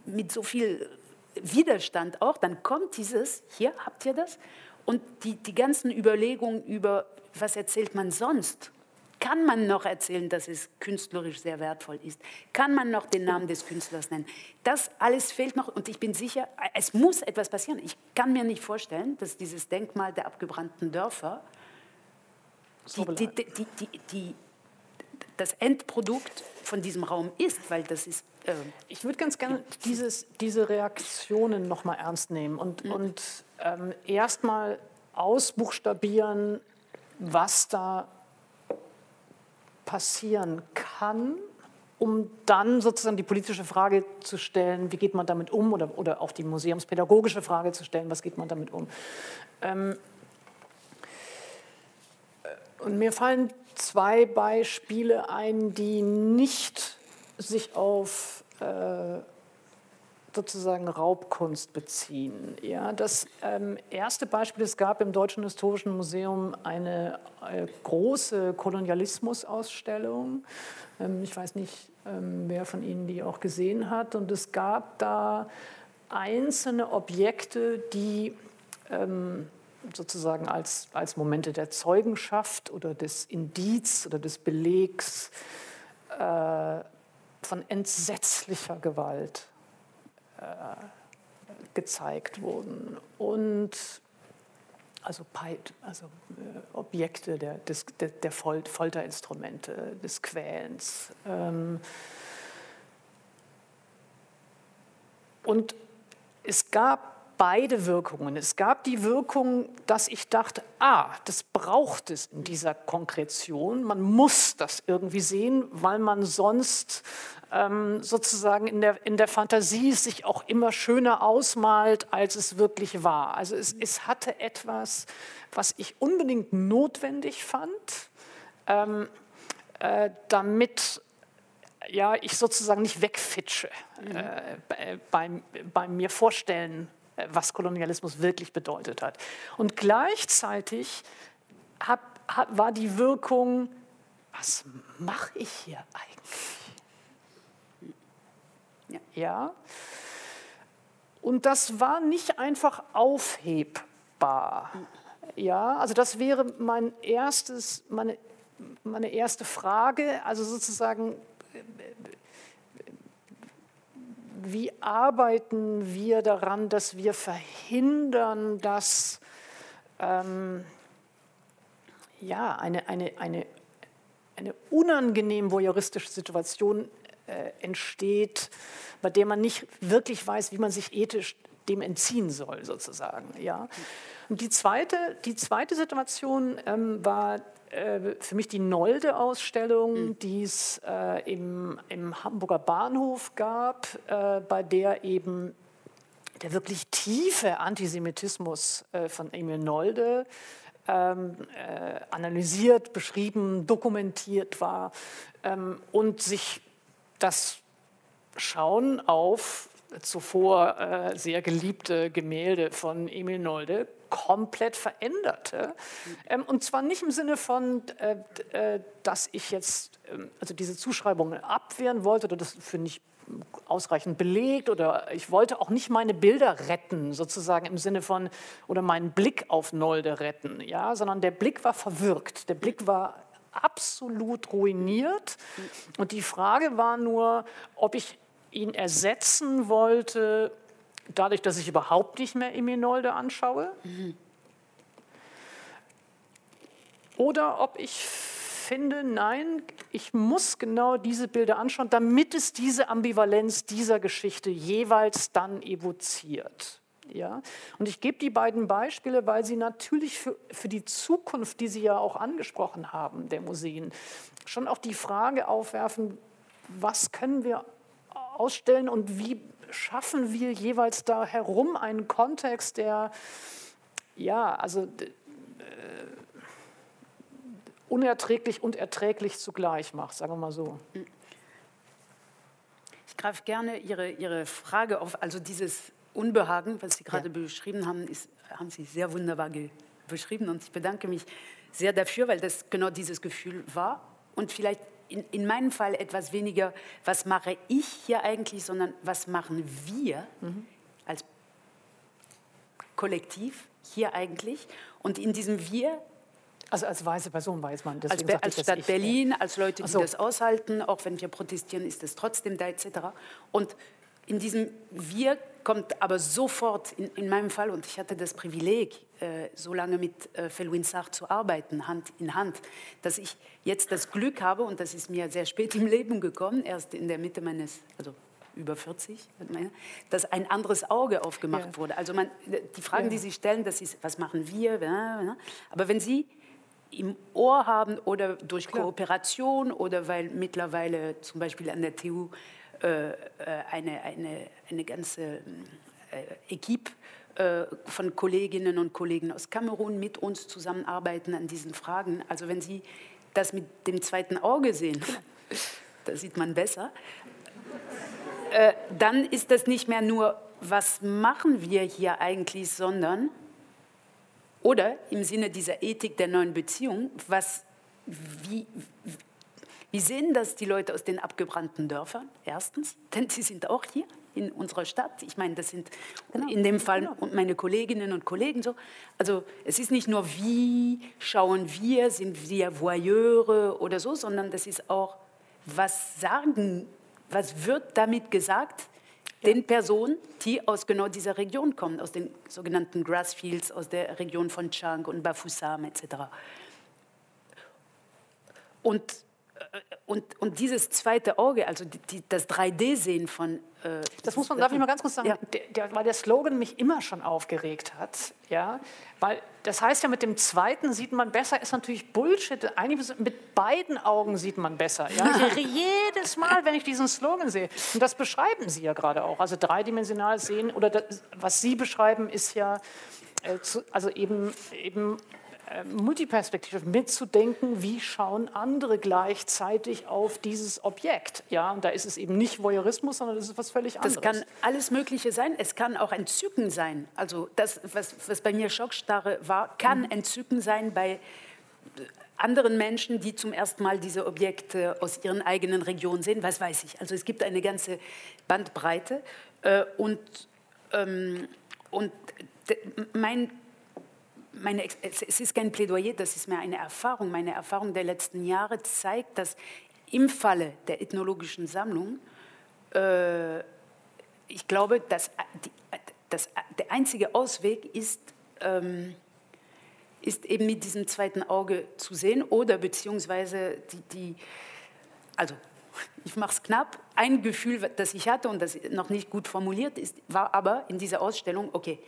mit so viel Widerstand auch, dann kommt dieses, hier habt ihr das, und die, die ganzen Überlegungen über, was erzählt man sonst, kann man noch erzählen, dass es künstlerisch sehr wertvoll ist? Kann man noch den Namen des Künstlers nennen? Das alles fehlt noch und ich bin sicher, es muss etwas passieren. Ich kann mir nicht vorstellen, dass dieses Denkmal der abgebrannten Dörfer die, die, die, das Endprodukt von diesem Raum ist, weil das ist. Äh ich würde ganz gerne dieses, diese Reaktionen noch mal ernst nehmen und, mhm. und ähm, erstmal ausbuchstabieren, was da passieren kann, um dann sozusagen die politische Frage zu stellen, wie geht man damit um, oder, oder auch die museumspädagogische Frage zu stellen, was geht man damit um. Ähm, äh, und mir fallen zwei Beispiele ein, die nicht sich auf äh, sozusagen Raubkunst beziehen. Ja, das ähm, erste Beispiel, es gab im Deutschen Historischen Museum eine äh, große Kolonialismusausstellung. Ähm, ich weiß nicht, ähm, wer von Ihnen die auch gesehen hat. Und es gab da einzelne Objekte, die ähm, sozusagen als, als Momente der Zeugenschaft oder des Indiz oder des Belegs äh, von entsetzlicher Gewalt gezeigt wurden. Und also, also äh, Objekte der, des, der Folterinstrumente, des Quälens. Ähm, und es gab beide Wirkungen. Es gab die Wirkung, dass ich dachte, ah, das braucht es in dieser Konkretion. Man muss das irgendwie sehen, weil man sonst ähm, sozusagen in der, in der Fantasie sich auch immer schöner ausmalt, als es wirklich war. Also es, es hatte etwas, was ich unbedingt notwendig fand, ähm, äh, damit ja, ich sozusagen nicht wegfitsche mhm. äh, beim, beim mir vorstellen was Kolonialismus wirklich bedeutet hat. Und gleichzeitig hat, hat, war die Wirkung, was mache ich hier eigentlich? Ja. Und das war nicht einfach aufhebbar. Ja, also das wäre mein erstes, meine, meine erste Frage, also sozusagen wie arbeiten wir daran, dass wir verhindern, dass ähm, ja, eine, eine, eine, eine unangenehm voyeuristische Situation äh, entsteht, bei der man nicht wirklich weiß, wie man sich ethisch dem entziehen soll, sozusagen. Ja. Und die zweite, die zweite Situation ähm, war äh, für mich die Nolde-Ausstellung, mhm. die es äh, im, im Hamburger Bahnhof gab, äh, bei der eben der wirklich tiefe Antisemitismus äh, von Emil Nolde ähm, äh, analysiert, beschrieben, dokumentiert war ähm, und sich das Schauen auf zuvor äh, sehr geliebte Gemälde von Emil Nolde komplett veränderte. Ähm, und zwar nicht im Sinne von, äh, äh, dass ich jetzt ähm, also diese Zuschreibungen abwehren wollte oder das für nicht ausreichend belegt oder ich wollte auch nicht meine Bilder retten, sozusagen im Sinne von, oder meinen Blick auf Nolde retten, ja, sondern der Blick war verwirkt, der Blick war absolut ruiniert und die Frage war nur, ob ich ihn ersetzen wollte, dadurch, dass ich überhaupt nicht mehr Eminolde anschaue. Oder ob ich finde, nein, ich muss genau diese Bilder anschauen, damit es diese Ambivalenz dieser Geschichte jeweils dann evoziert. Ja? Und ich gebe die beiden Beispiele, weil sie natürlich für, für die Zukunft, die Sie ja auch angesprochen haben, der Museen, schon auch die Frage aufwerfen, was können wir ausstellen und wie schaffen wir jeweils da herum einen Kontext, der ja, also äh, unerträglich und erträglich zugleich macht, sagen wir mal so. Ich greife gerne Ihre, Ihre Frage auf, also dieses Unbehagen, was Sie gerade ja. beschrieben haben, ist, haben Sie sehr wunderbar beschrieben und ich bedanke mich sehr dafür, weil das genau dieses Gefühl war und vielleicht in, in meinem Fall etwas weniger, was mache ich hier eigentlich, sondern was machen wir mhm. als Kollektiv hier eigentlich. Und in diesem Wir also als weiße Person weiß man. Als, Be als Stadt ich, Berlin, als Leute, die so. das aushalten, auch wenn wir protestieren, ist es trotzdem da etc. Und in diesem Wir kommt aber sofort, in, in meinem Fall, und ich hatte das Privileg, äh, so lange mit äh, Felwin Sarr zu arbeiten, Hand in Hand, dass ich jetzt das Glück habe, und das ist mir sehr spät im Leben gekommen, erst in der Mitte meines, also über 40, dass ein anderes Auge aufgemacht ja. wurde. Also man, die Fragen, ja. die Sie stellen, das ist, was machen wir? Aber wenn Sie im Ohr haben oder durch Klar. Kooperation oder weil mittlerweile zum Beispiel an der TU äh, äh, eine, eine, eine ganze äh, Equipe von Kolleginnen und Kollegen aus Kamerun mit uns zusammenarbeiten an diesen Fragen. Also wenn Sie das mit dem zweiten Auge sehen, da sieht man besser, dann ist das nicht mehr nur, was machen wir hier eigentlich, sondern, oder im Sinne dieser Ethik der neuen Beziehung, was, wie, wie sehen das die Leute aus den abgebrannten Dörfern? Erstens, denn sie sind auch hier in unserer Stadt. Ich meine, das sind genau. in dem Fall genau. meine Kolleginnen und Kollegen so. Also es ist nicht nur, wie schauen wir, sind wir Voyeure oder so, sondern das ist auch, was sagen, was wird damit gesagt ja. den Personen, die aus genau dieser Region kommen, aus den sogenannten Grassfields, aus der Region von Chang und Bafoussam etc. Und und, und dieses zweite Auge, also die, das 3D-Sehen von. Äh, das muss man, darf ich mal ganz kurz sagen, ja. der, der, weil der Slogan mich immer schon aufgeregt hat. Ja? Weil das heißt ja, mit dem zweiten sieht man besser, ist natürlich Bullshit. Eigentlich mit beiden Augen sieht man besser. Ja? Ich jedes Mal, wenn ich diesen Slogan sehe. Und das beschreiben Sie ja gerade auch. Also dreidimensional sehen, oder das, was Sie beschreiben, ist ja. Äh, zu, also eben, eben äh, multiperspektivisch mitzudenken, wie schauen andere gleichzeitig auf dieses Objekt. Ja, und da ist es eben nicht Voyeurismus, sondern das ist was völlig anderes. Das kann alles Mögliche sein. Es kann auch Entzücken sein. Also das, was, was bei mir Schockstarre war, kann mhm. Entzücken sein bei anderen Menschen, die zum ersten Mal diese Objekte aus ihren eigenen Regionen sehen. Was weiß ich. Also es gibt eine ganze Bandbreite. Äh, und, ähm, und mein meine, es ist kein Plädoyer, das ist mehr eine Erfahrung. Meine Erfahrung der letzten Jahre zeigt, dass im Falle der ethnologischen Sammlung, äh, ich glaube, dass, die, dass der einzige Ausweg ist, ähm, ist eben mit diesem zweiten Auge zu sehen oder beziehungsweise die, die also ich mache es knapp, ein Gefühl, das ich hatte und das noch nicht gut formuliert ist, war aber in dieser Ausstellung, okay,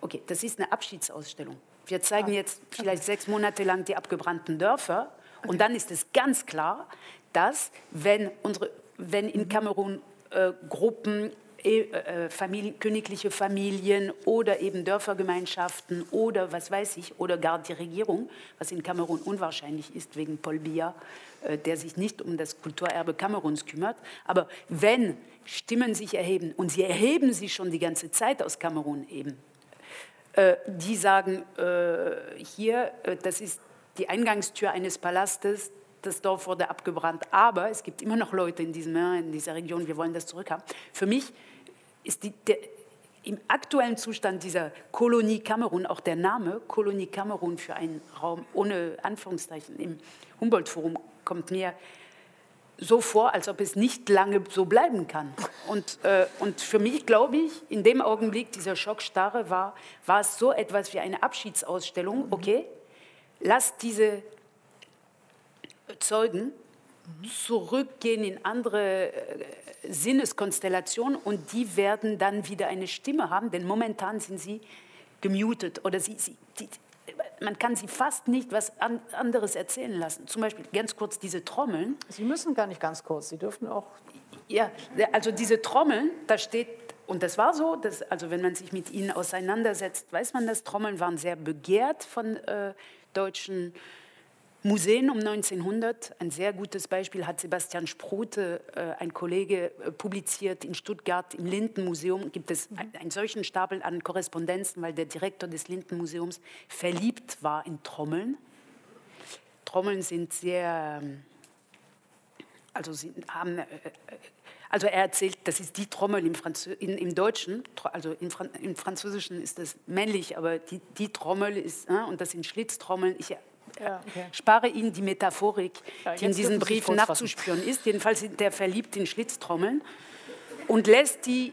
okay, das ist eine Abschiedsausstellung. Wir zeigen jetzt vielleicht sechs Monate lang die abgebrannten Dörfer. Und dann ist es ganz klar, dass wenn, unsere, wenn in Kamerun äh, Gruppen E, äh, Familie, königliche Familien oder eben Dörfergemeinschaften oder was weiß ich, oder gar die Regierung, was in Kamerun unwahrscheinlich ist wegen Paul Biya, äh, der sich nicht um das Kulturerbe Kameruns kümmert. Aber wenn Stimmen sich erheben, und sie erheben sich schon die ganze Zeit aus Kamerun eben, äh, die sagen, äh, hier, äh, das ist die Eingangstür eines Palastes, das Dorf wurde abgebrannt, aber es gibt immer noch Leute in, diesem, in dieser Region, wir wollen das zurückhaben. Für mich ist die, der, im aktuellen Zustand dieser Kolonie Kamerun, auch der Name Kolonie Kamerun für einen Raum ohne Anführungszeichen im Humboldt-Forum kommt mir so vor, als ob es nicht lange so bleiben kann. Und, äh, und für mich, glaube ich, in dem Augenblick dieser Schockstarre war, war es so etwas wie eine Abschiedsausstellung. Mhm. Okay, lass diese Zeugen zurückgehen in andere äh, Sinneskonstellationen und die werden dann wieder eine Stimme haben, denn momentan sind sie gemutet oder sie, sie die, man kann sie fast nicht was anderes erzählen lassen. Zum Beispiel ganz kurz diese Trommeln. Sie müssen gar nicht ganz kurz, Sie dürfen auch. Ja, also diese Trommeln, da steht, und das war so, dass, also wenn man sich mit ihnen auseinandersetzt, weiß man, dass Trommeln waren sehr begehrt von äh, deutschen Museen um 1900, ein sehr gutes Beispiel hat Sebastian Sprute, äh, ein Kollege, äh, publiziert in Stuttgart im Lindenmuseum. Gibt es einen solchen Stapel an Korrespondenzen, weil der Direktor des Lindenmuseums verliebt war in Trommeln. Trommeln sind sehr, ähm, also sie haben, äh, also er erzählt, das ist die Trommel im, Franzö in, im Deutschen, also im, Fran im, Französischen ist das männlich, aber die, die Trommel ist, und das sind Schlitztrommeln. Ich ja, okay. spare Ihnen die Metaphorik, ja, die in diesen Briefen nachzuspüren ist. Jedenfalls der verliebt in Schlitztrommeln und lässt die,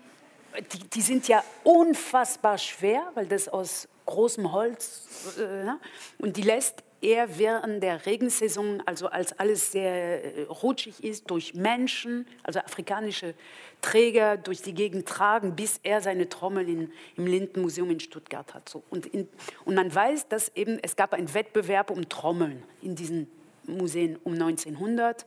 die, die sind ja unfassbar schwer, weil das aus großem Holz, äh, und die lässt er während der Regensaison, also als alles sehr äh, rutschig ist, durch Menschen, also afrikanische Träger, durch die Gegend tragen, bis er seine Trommel in, im Lindenmuseum in Stuttgart hat. So. Und, in, und man weiß, dass eben, es gab einen Wettbewerb um Trommeln in diesen Museen um 1900.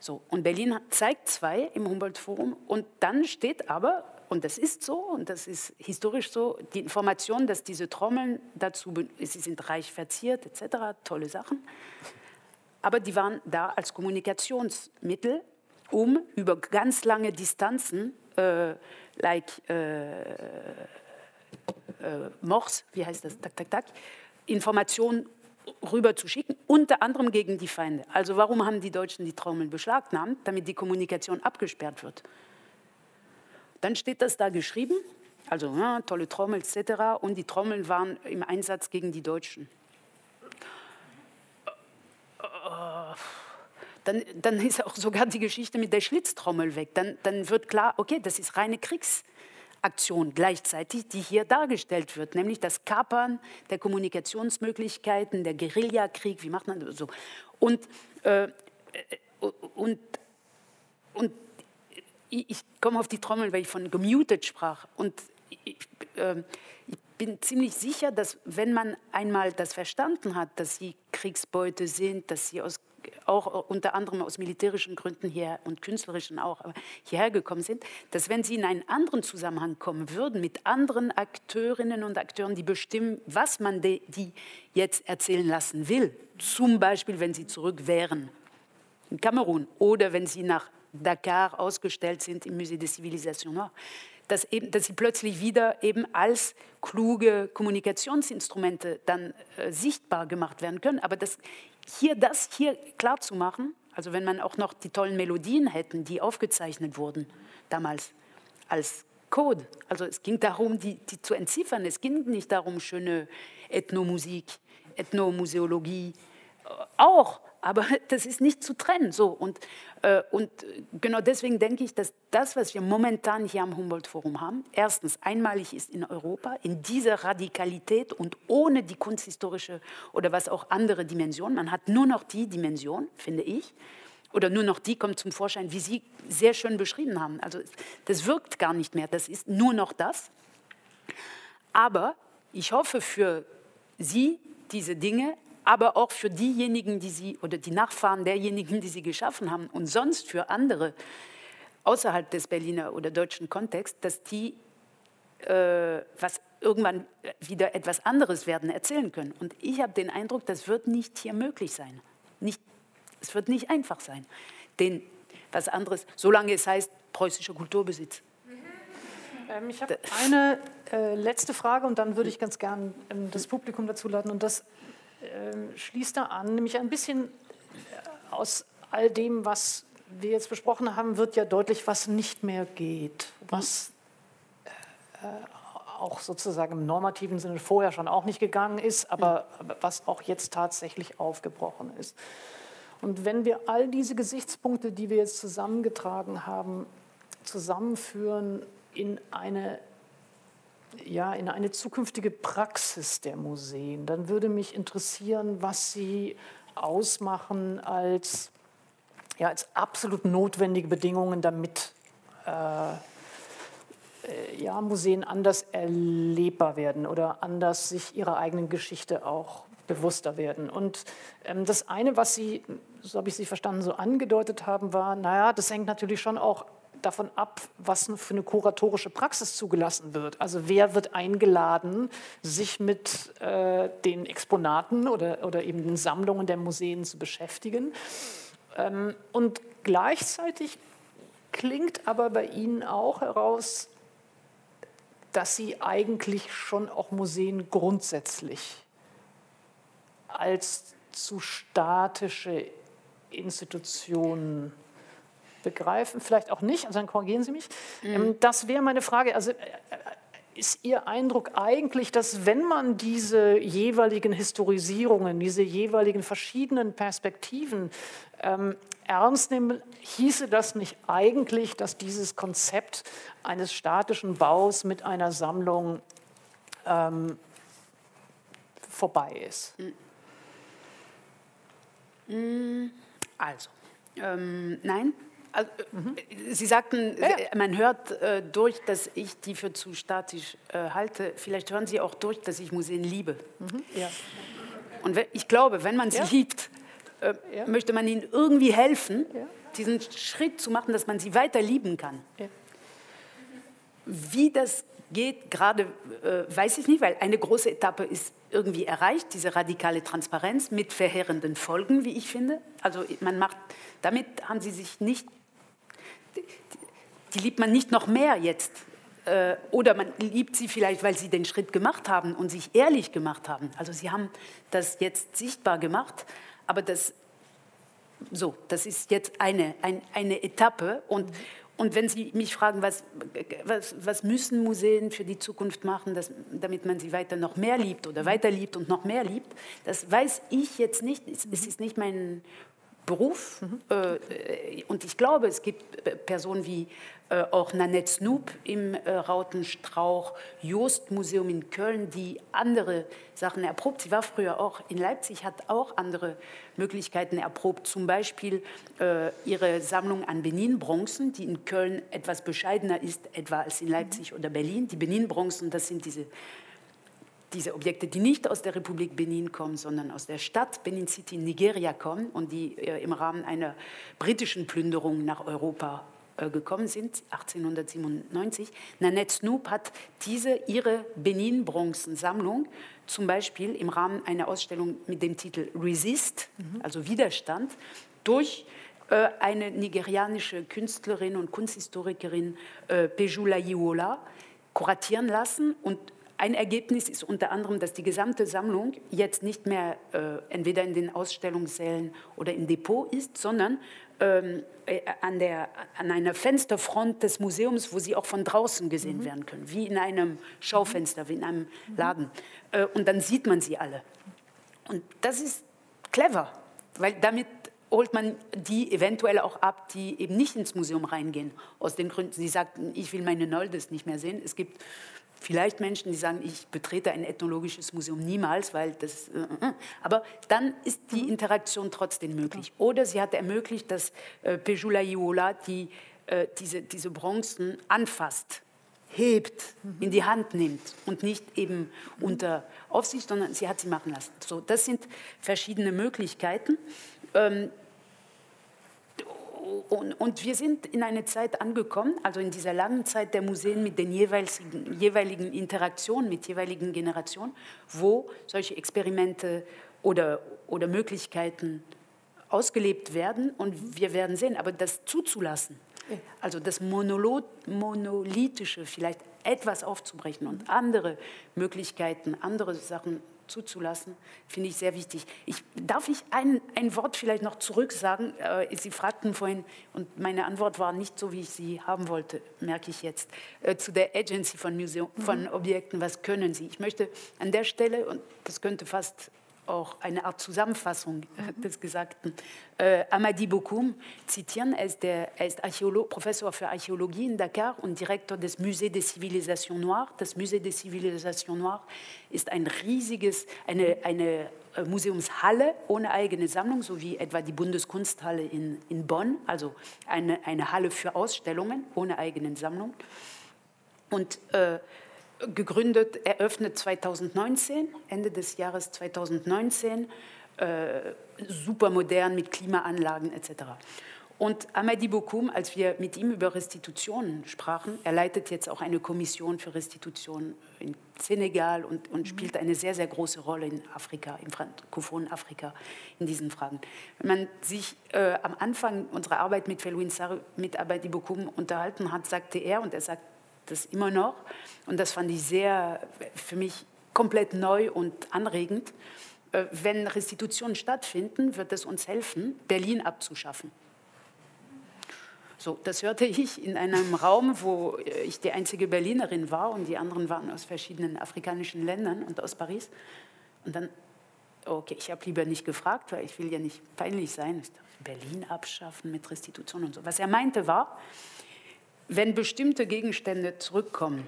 So, und Berlin zeigt zwei im Humboldt-Forum und dann steht aber und das ist so und das ist historisch so, die Information, dass diese Trommeln dazu, sie sind reich verziert etc., tolle Sachen, aber die waren da als Kommunikationsmittel, um über ganz lange Distanzen, äh, like äh, äh, Morse, wie heißt das, tak, tak, tak, Informationen rüber zu schicken, unter anderem gegen die Feinde. Also warum haben die Deutschen die Trommeln beschlagnahmt? Damit die Kommunikation abgesperrt wird. Dann steht das da geschrieben, also ja, tolle Trommel etc. Und die Trommeln waren im Einsatz gegen die Deutschen. Dann, dann ist auch sogar die Geschichte mit der Schlitztrommel weg. Dann, dann wird klar, okay, das ist reine Kriegsaktion gleichzeitig, die hier dargestellt wird, nämlich das Kapern der Kommunikationsmöglichkeiten, der Guerillakrieg, wie macht man das so? Und, äh, und, und ich, ich komme auf die Trommel, weil ich von gemutet sprach. Und ich, äh, ich bin ziemlich sicher, dass wenn man einmal das verstanden hat, dass sie Kriegsbeute sind, dass sie aus, auch unter anderem aus militärischen Gründen hier und künstlerischen auch hierher gekommen sind, dass wenn sie in einen anderen Zusammenhang kommen würden mit anderen Akteurinnen und Akteuren, die bestimmen, was man die, die jetzt erzählen lassen will, zum Beispiel wenn sie zurück wären in Kamerun oder wenn sie nach Dakar ausgestellt sind im Musée des Civilisations Noires, dass, eben, dass sie plötzlich wieder eben als kluge Kommunikationsinstrumente dann äh, sichtbar gemacht werden können. Aber das, hier, das hier klar zu machen, also wenn man auch noch die tollen Melodien hätten, die aufgezeichnet wurden damals als Code, also es ging darum, die, die zu entziffern, es ging nicht darum, schöne Ethnomusik, Ethnomuseologie, äh, auch, aber das ist nicht zu trennen. So. Und, äh, und genau deswegen denke ich, dass das, was wir momentan hier am Humboldt-Forum haben, erstens einmalig ist in Europa, in dieser Radikalität und ohne die kunsthistorische oder was auch andere Dimension. Man hat nur noch die Dimension, finde ich, oder nur noch die kommt zum Vorschein, wie Sie sehr schön beschrieben haben. Also das wirkt gar nicht mehr, das ist nur noch das. Aber ich hoffe für Sie diese Dinge, aber auch für diejenigen, die Sie oder die Nachfahren derjenigen, die Sie geschaffen haben und sonst für andere außerhalb des Berliner oder deutschen Kontexts, dass die äh, was irgendwann wieder etwas anderes werden erzählen können. Und ich habe den Eindruck, das wird nicht hier möglich sein. Nicht, es wird nicht einfach sein. Denn was anderes, solange es heißt preußischer Kulturbesitz. Ähm, ich habe eine äh, letzte Frage und dann würde ich ganz gern ähm, das Publikum dazu laden. Und das äh, schließt da an, nämlich ein bisschen äh, aus all dem, was wir jetzt besprochen haben, wird ja deutlich, was nicht mehr geht, was äh, auch sozusagen im normativen Sinne vorher schon auch nicht gegangen ist, aber, aber was auch jetzt tatsächlich aufgebrochen ist. Und wenn wir all diese Gesichtspunkte, die wir jetzt zusammengetragen haben, zusammenführen in eine, ja, in eine zukünftige Praxis der Museen. Dann würde mich interessieren, was Sie ausmachen als, ja, als absolut notwendige Bedingungen, damit äh, äh ja, Museen anders erlebbar werden oder anders sich ihrer eigenen Geschichte auch bewusster werden. Und ähm, das eine, was Sie, so habe ich Sie verstanden, so angedeutet haben, war, naja, das hängt natürlich schon auch davon ab, was für eine kuratorische Praxis zugelassen wird. Also wer wird eingeladen, sich mit äh, den Exponaten oder, oder eben den Sammlungen der Museen zu beschäftigen. Ähm, und gleichzeitig klingt aber bei Ihnen auch heraus, dass Sie eigentlich schon auch Museen grundsätzlich als zu statische Institutionen begreifen, vielleicht auch nicht, also dann korrigieren Sie mich. Mhm. Das wäre meine Frage. Also äh, äh, ist Ihr Eindruck eigentlich, dass wenn man diese jeweiligen Historisierungen, diese jeweiligen verschiedenen Perspektiven ähm, ernst nimmt, hieße das nicht eigentlich, dass dieses Konzept eines statischen Baus mit einer Sammlung ähm, vorbei ist? Mhm. Also, ähm, nein, also, mhm. Sie sagten, ja. man hört äh, durch, dass ich die für zu statisch äh, halte. Vielleicht hören Sie auch durch, dass ich Museen liebe. Mhm. Ja. Und ich glaube, wenn man sie ja. liebt, äh, möchte man ihnen irgendwie helfen, diesen Schritt zu machen, dass man sie weiter lieben kann. Wie das geht, gerade äh, weiß ich nicht, weil eine große Etappe ist irgendwie erreicht, diese radikale Transparenz mit verheerenden Folgen, wie ich finde. Also man macht, damit haben sie sich nicht die liebt man nicht noch mehr jetzt. Äh, oder man liebt sie vielleicht, weil sie den Schritt gemacht haben und sich ehrlich gemacht haben. Also sie haben das jetzt sichtbar gemacht, aber das, so, das ist jetzt eine, ein, eine Etappe. Und, und wenn Sie mich fragen, was, was, was müssen Museen für die Zukunft machen, dass, damit man sie weiter noch mehr liebt oder weiter liebt und noch mehr liebt, das weiß ich jetzt nicht. Es, es ist nicht mein Beruf. Mhm. Äh, und ich glaube, es gibt Personen wie äh, auch Nanette Snoop im äh, Rautenstrauch, Jost Museum in Köln, die andere Sachen erprobt. Sie war früher auch in Leipzig, hat auch andere Möglichkeiten erprobt. Zum Beispiel äh, ihre Sammlung an Benin-Bronzen, die in Köln etwas bescheidener ist, etwa als in Leipzig oder Berlin. Die Benin-Bronzen, das sind diese diese Objekte, die nicht aus der Republik Benin kommen, sondern aus der Stadt Benin City in Nigeria kommen und die äh, im Rahmen einer britischen Plünderung nach Europa äh, gekommen sind, 1897. Nanette Snoop hat diese ihre Benin-Bronzensammlung zum Beispiel im Rahmen einer Ausstellung mit dem Titel Resist, mhm. also Widerstand, durch äh, eine nigerianische Künstlerin und Kunsthistorikerin äh, Pejula Iwola kuratieren lassen und ein Ergebnis ist unter anderem, dass die gesamte Sammlung jetzt nicht mehr äh, entweder in den Ausstellungssälen oder im Depot ist, sondern ähm, äh, an, der, an einer Fensterfront des Museums, wo sie auch von draußen gesehen mhm. werden können, wie in einem Schaufenster, wie in einem mhm. Laden. Äh, und dann sieht man sie alle. Und das ist clever. weil damit holt man die eventuell auch ab, die eben nicht ins Museum reingehen. Aus den Gründen, sie sagten, ich will meine Noldes nicht mehr sehen. Es gibt vielleicht Menschen, die sagen, ich betrete ein ethnologisches Museum niemals, weil das. Äh, äh. äh. Aber dann ist die mhm. Interaktion trotzdem möglich. Oder sie hat ermöglicht, dass äh, Pejula Iola die, äh, diese, diese Bronzen anfasst hebt, in die Hand nimmt und nicht eben unter Aufsicht, sondern sie hat sie machen lassen. So, das sind verschiedene Möglichkeiten. Ähm, und, und, wir sind in eine Zeit angekommen, also in dieser langen Zeit der Museen mit den jeweiligen, jeweiligen Interaktionen mit jeweiligen Generationen, wo solche Experimente oder, oder Möglichkeiten ausgelebt werden. Und wir werden sehen, aber das zuzulassen, also das Monolithische vielleicht etwas aufzubrechen und andere Möglichkeiten, andere Sachen zuzulassen, finde ich sehr wichtig. Ich, darf ich ein, ein Wort vielleicht noch zurück sagen? Äh, Sie fragten vorhin, und meine Antwort war nicht so, wie ich sie haben wollte, merke ich jetzt, äh, zu der Agency von, Museum, von mhm. Objekten, was können Sie? Ich möchte an der Stelle, und das könnte fast auch eine Art Zusammenfassung mhm. des Gesagten. Äh, Amadi Bokoum zitieren, er ist, der, er ist Professor für Archäologie in Dakar und Direktor des Musées des Civilisations Noires. Das Musée des Civilisations Noires ist ein riesiges, eine, eine äh, Museumshalle ohne eigene Sammlung, so wie etwa die Bundeskunsthalle in, in Bonn, also eine, eine Halle für Ausstellungen ohne eigene Sammlung. Und äh, gegründet, eröffnet 2019, Ende des Jahres 2019, äh, super modern mit Klimaanlagen etc. Und Amadi Bokoum, als wir mit ihm über Restitutionen sprachen, er leitet jetzt auch eine Kommission für Restitution in Senegal und, und spielt eine sehr, sehr große Rolle in Afrika, im frankophonen Afrika, in diesen Fragen. Wenn man sich äh, am Anfang unserer Arbeit mit Felwin Sarr, mit Amadi Bokoum unterhalten hat, sagte er, und er sagt das immer noch. Und das fand ich sehr, für mich komplett neu und anregend. Äh, wenn Restitutionen stattfinden, wird es uns helfen, Berlin abzuschaffen. So, das hörte ich in einem Raum, wo ich die einzige Berlinerin war und die anderen waren aus verschiedenen afrikanischen Ländern und aus Paris. Und dann, okay, ich habe lieber nicht gefragt, weil ich will ja nicht peinlich sein. Berlin abschaffen mit Restitution und so. Was er meinte war, wenn bestimmte Gegenstände zurückkommen,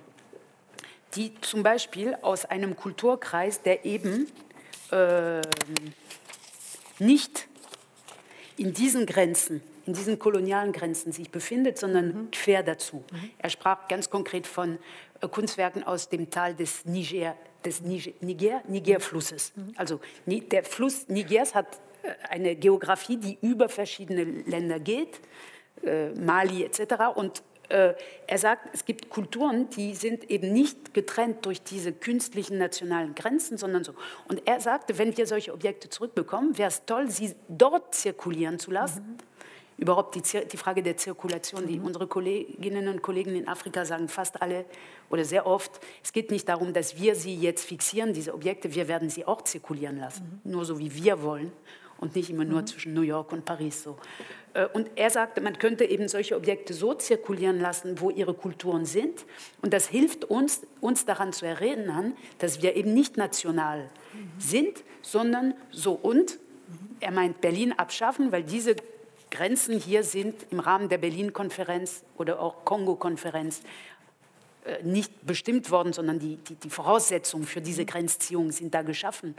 die zum Beispiel aus einem Kulturkreis, der eben äh, nicht in diesen Grenzen, in diesen kolonialen Grenzen sich befindet, sondern mhm. quer dazu. Mhm. Er sprach ganz konkret von äh, Kunstwerken aus dem Tal des Niger, des Niger, Niger-Flusses. Mhm. Also der Fluss Nigers hat äh, eine Geografie, die über verschiedene Länder geht, äh, Mali etc. Und er sagt, es gibt Kulturen, die sind eben nicht getrennt durch diese künstlichen nationalen Grenzen, sondern so. Und er sagte, wenn wir solche Objekte zurückbekommen, wäre es toll, sie dort zirkulieren zu lassen. Mhm. Überhaupt die, die, Frage der Zirkulation, die mhm. unsere Kolleginnen und Kollegen in Afrika sagen fast alle oder sehr oft, es geht nicht darum, dass wir sie jetzt fixieren, diese Objekte, wir werden sie auch zirkulieren lassen, mhm. nur so wie wir wollen und nicht immer nur mhm. zwischen New York und Paris so. Äh, und er sagte, man könnte eben solche Objekte so zirkulieren lassen, wo ihre Kulturen sind. Und das hilft uns, uns daran zu erinnern, dass wir eben nicht national sind, sondern so und. Er meint Berlin abschaffen, weil diese Grenzen hier sind im Rahmen der Berlin-Konferenz oder auch Kongo-Konferenz nicht bestimmt worden, sondern die, die, die, Voraussetzungen für diese Grenzziehung sind da geschaffen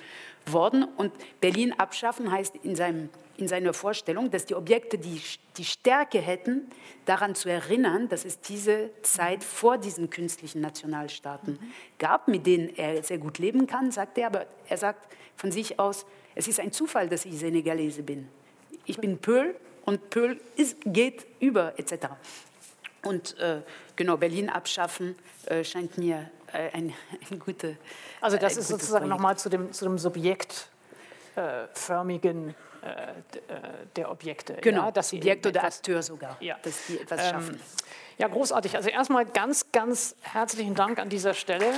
worden. Und Berlin abschaffen heißt in, seinem, in seiner Vorstellung, dass die Objekte die, die Stärke hätten, daran zu erinnern, dass es diese Zeit vor diesen künstlichen Nationalstaaten gab, mit denen er sehr gut leben kann, sagt er. Aber er sagt von sich aus, es ist ein Zufall, dass ich Senegalese bin. Ich bin Pöhl und Pöhl ist, geht über etc. Und äh, genau, Berlin abschaffen äh, scheint mir äh, ein, ein gute. Also das ist sozusagen nochmal zu dem, zu dem subjektförmigen äh, äh, der Objekte. Genau, ja, das Subjekt oder etwas, Akteur sogar, ja. dass die etwas ähm, schaffen. Ja, großartig. Also erstmal ganz, ganz herzlichen Dank an dieser Stelle. Äh,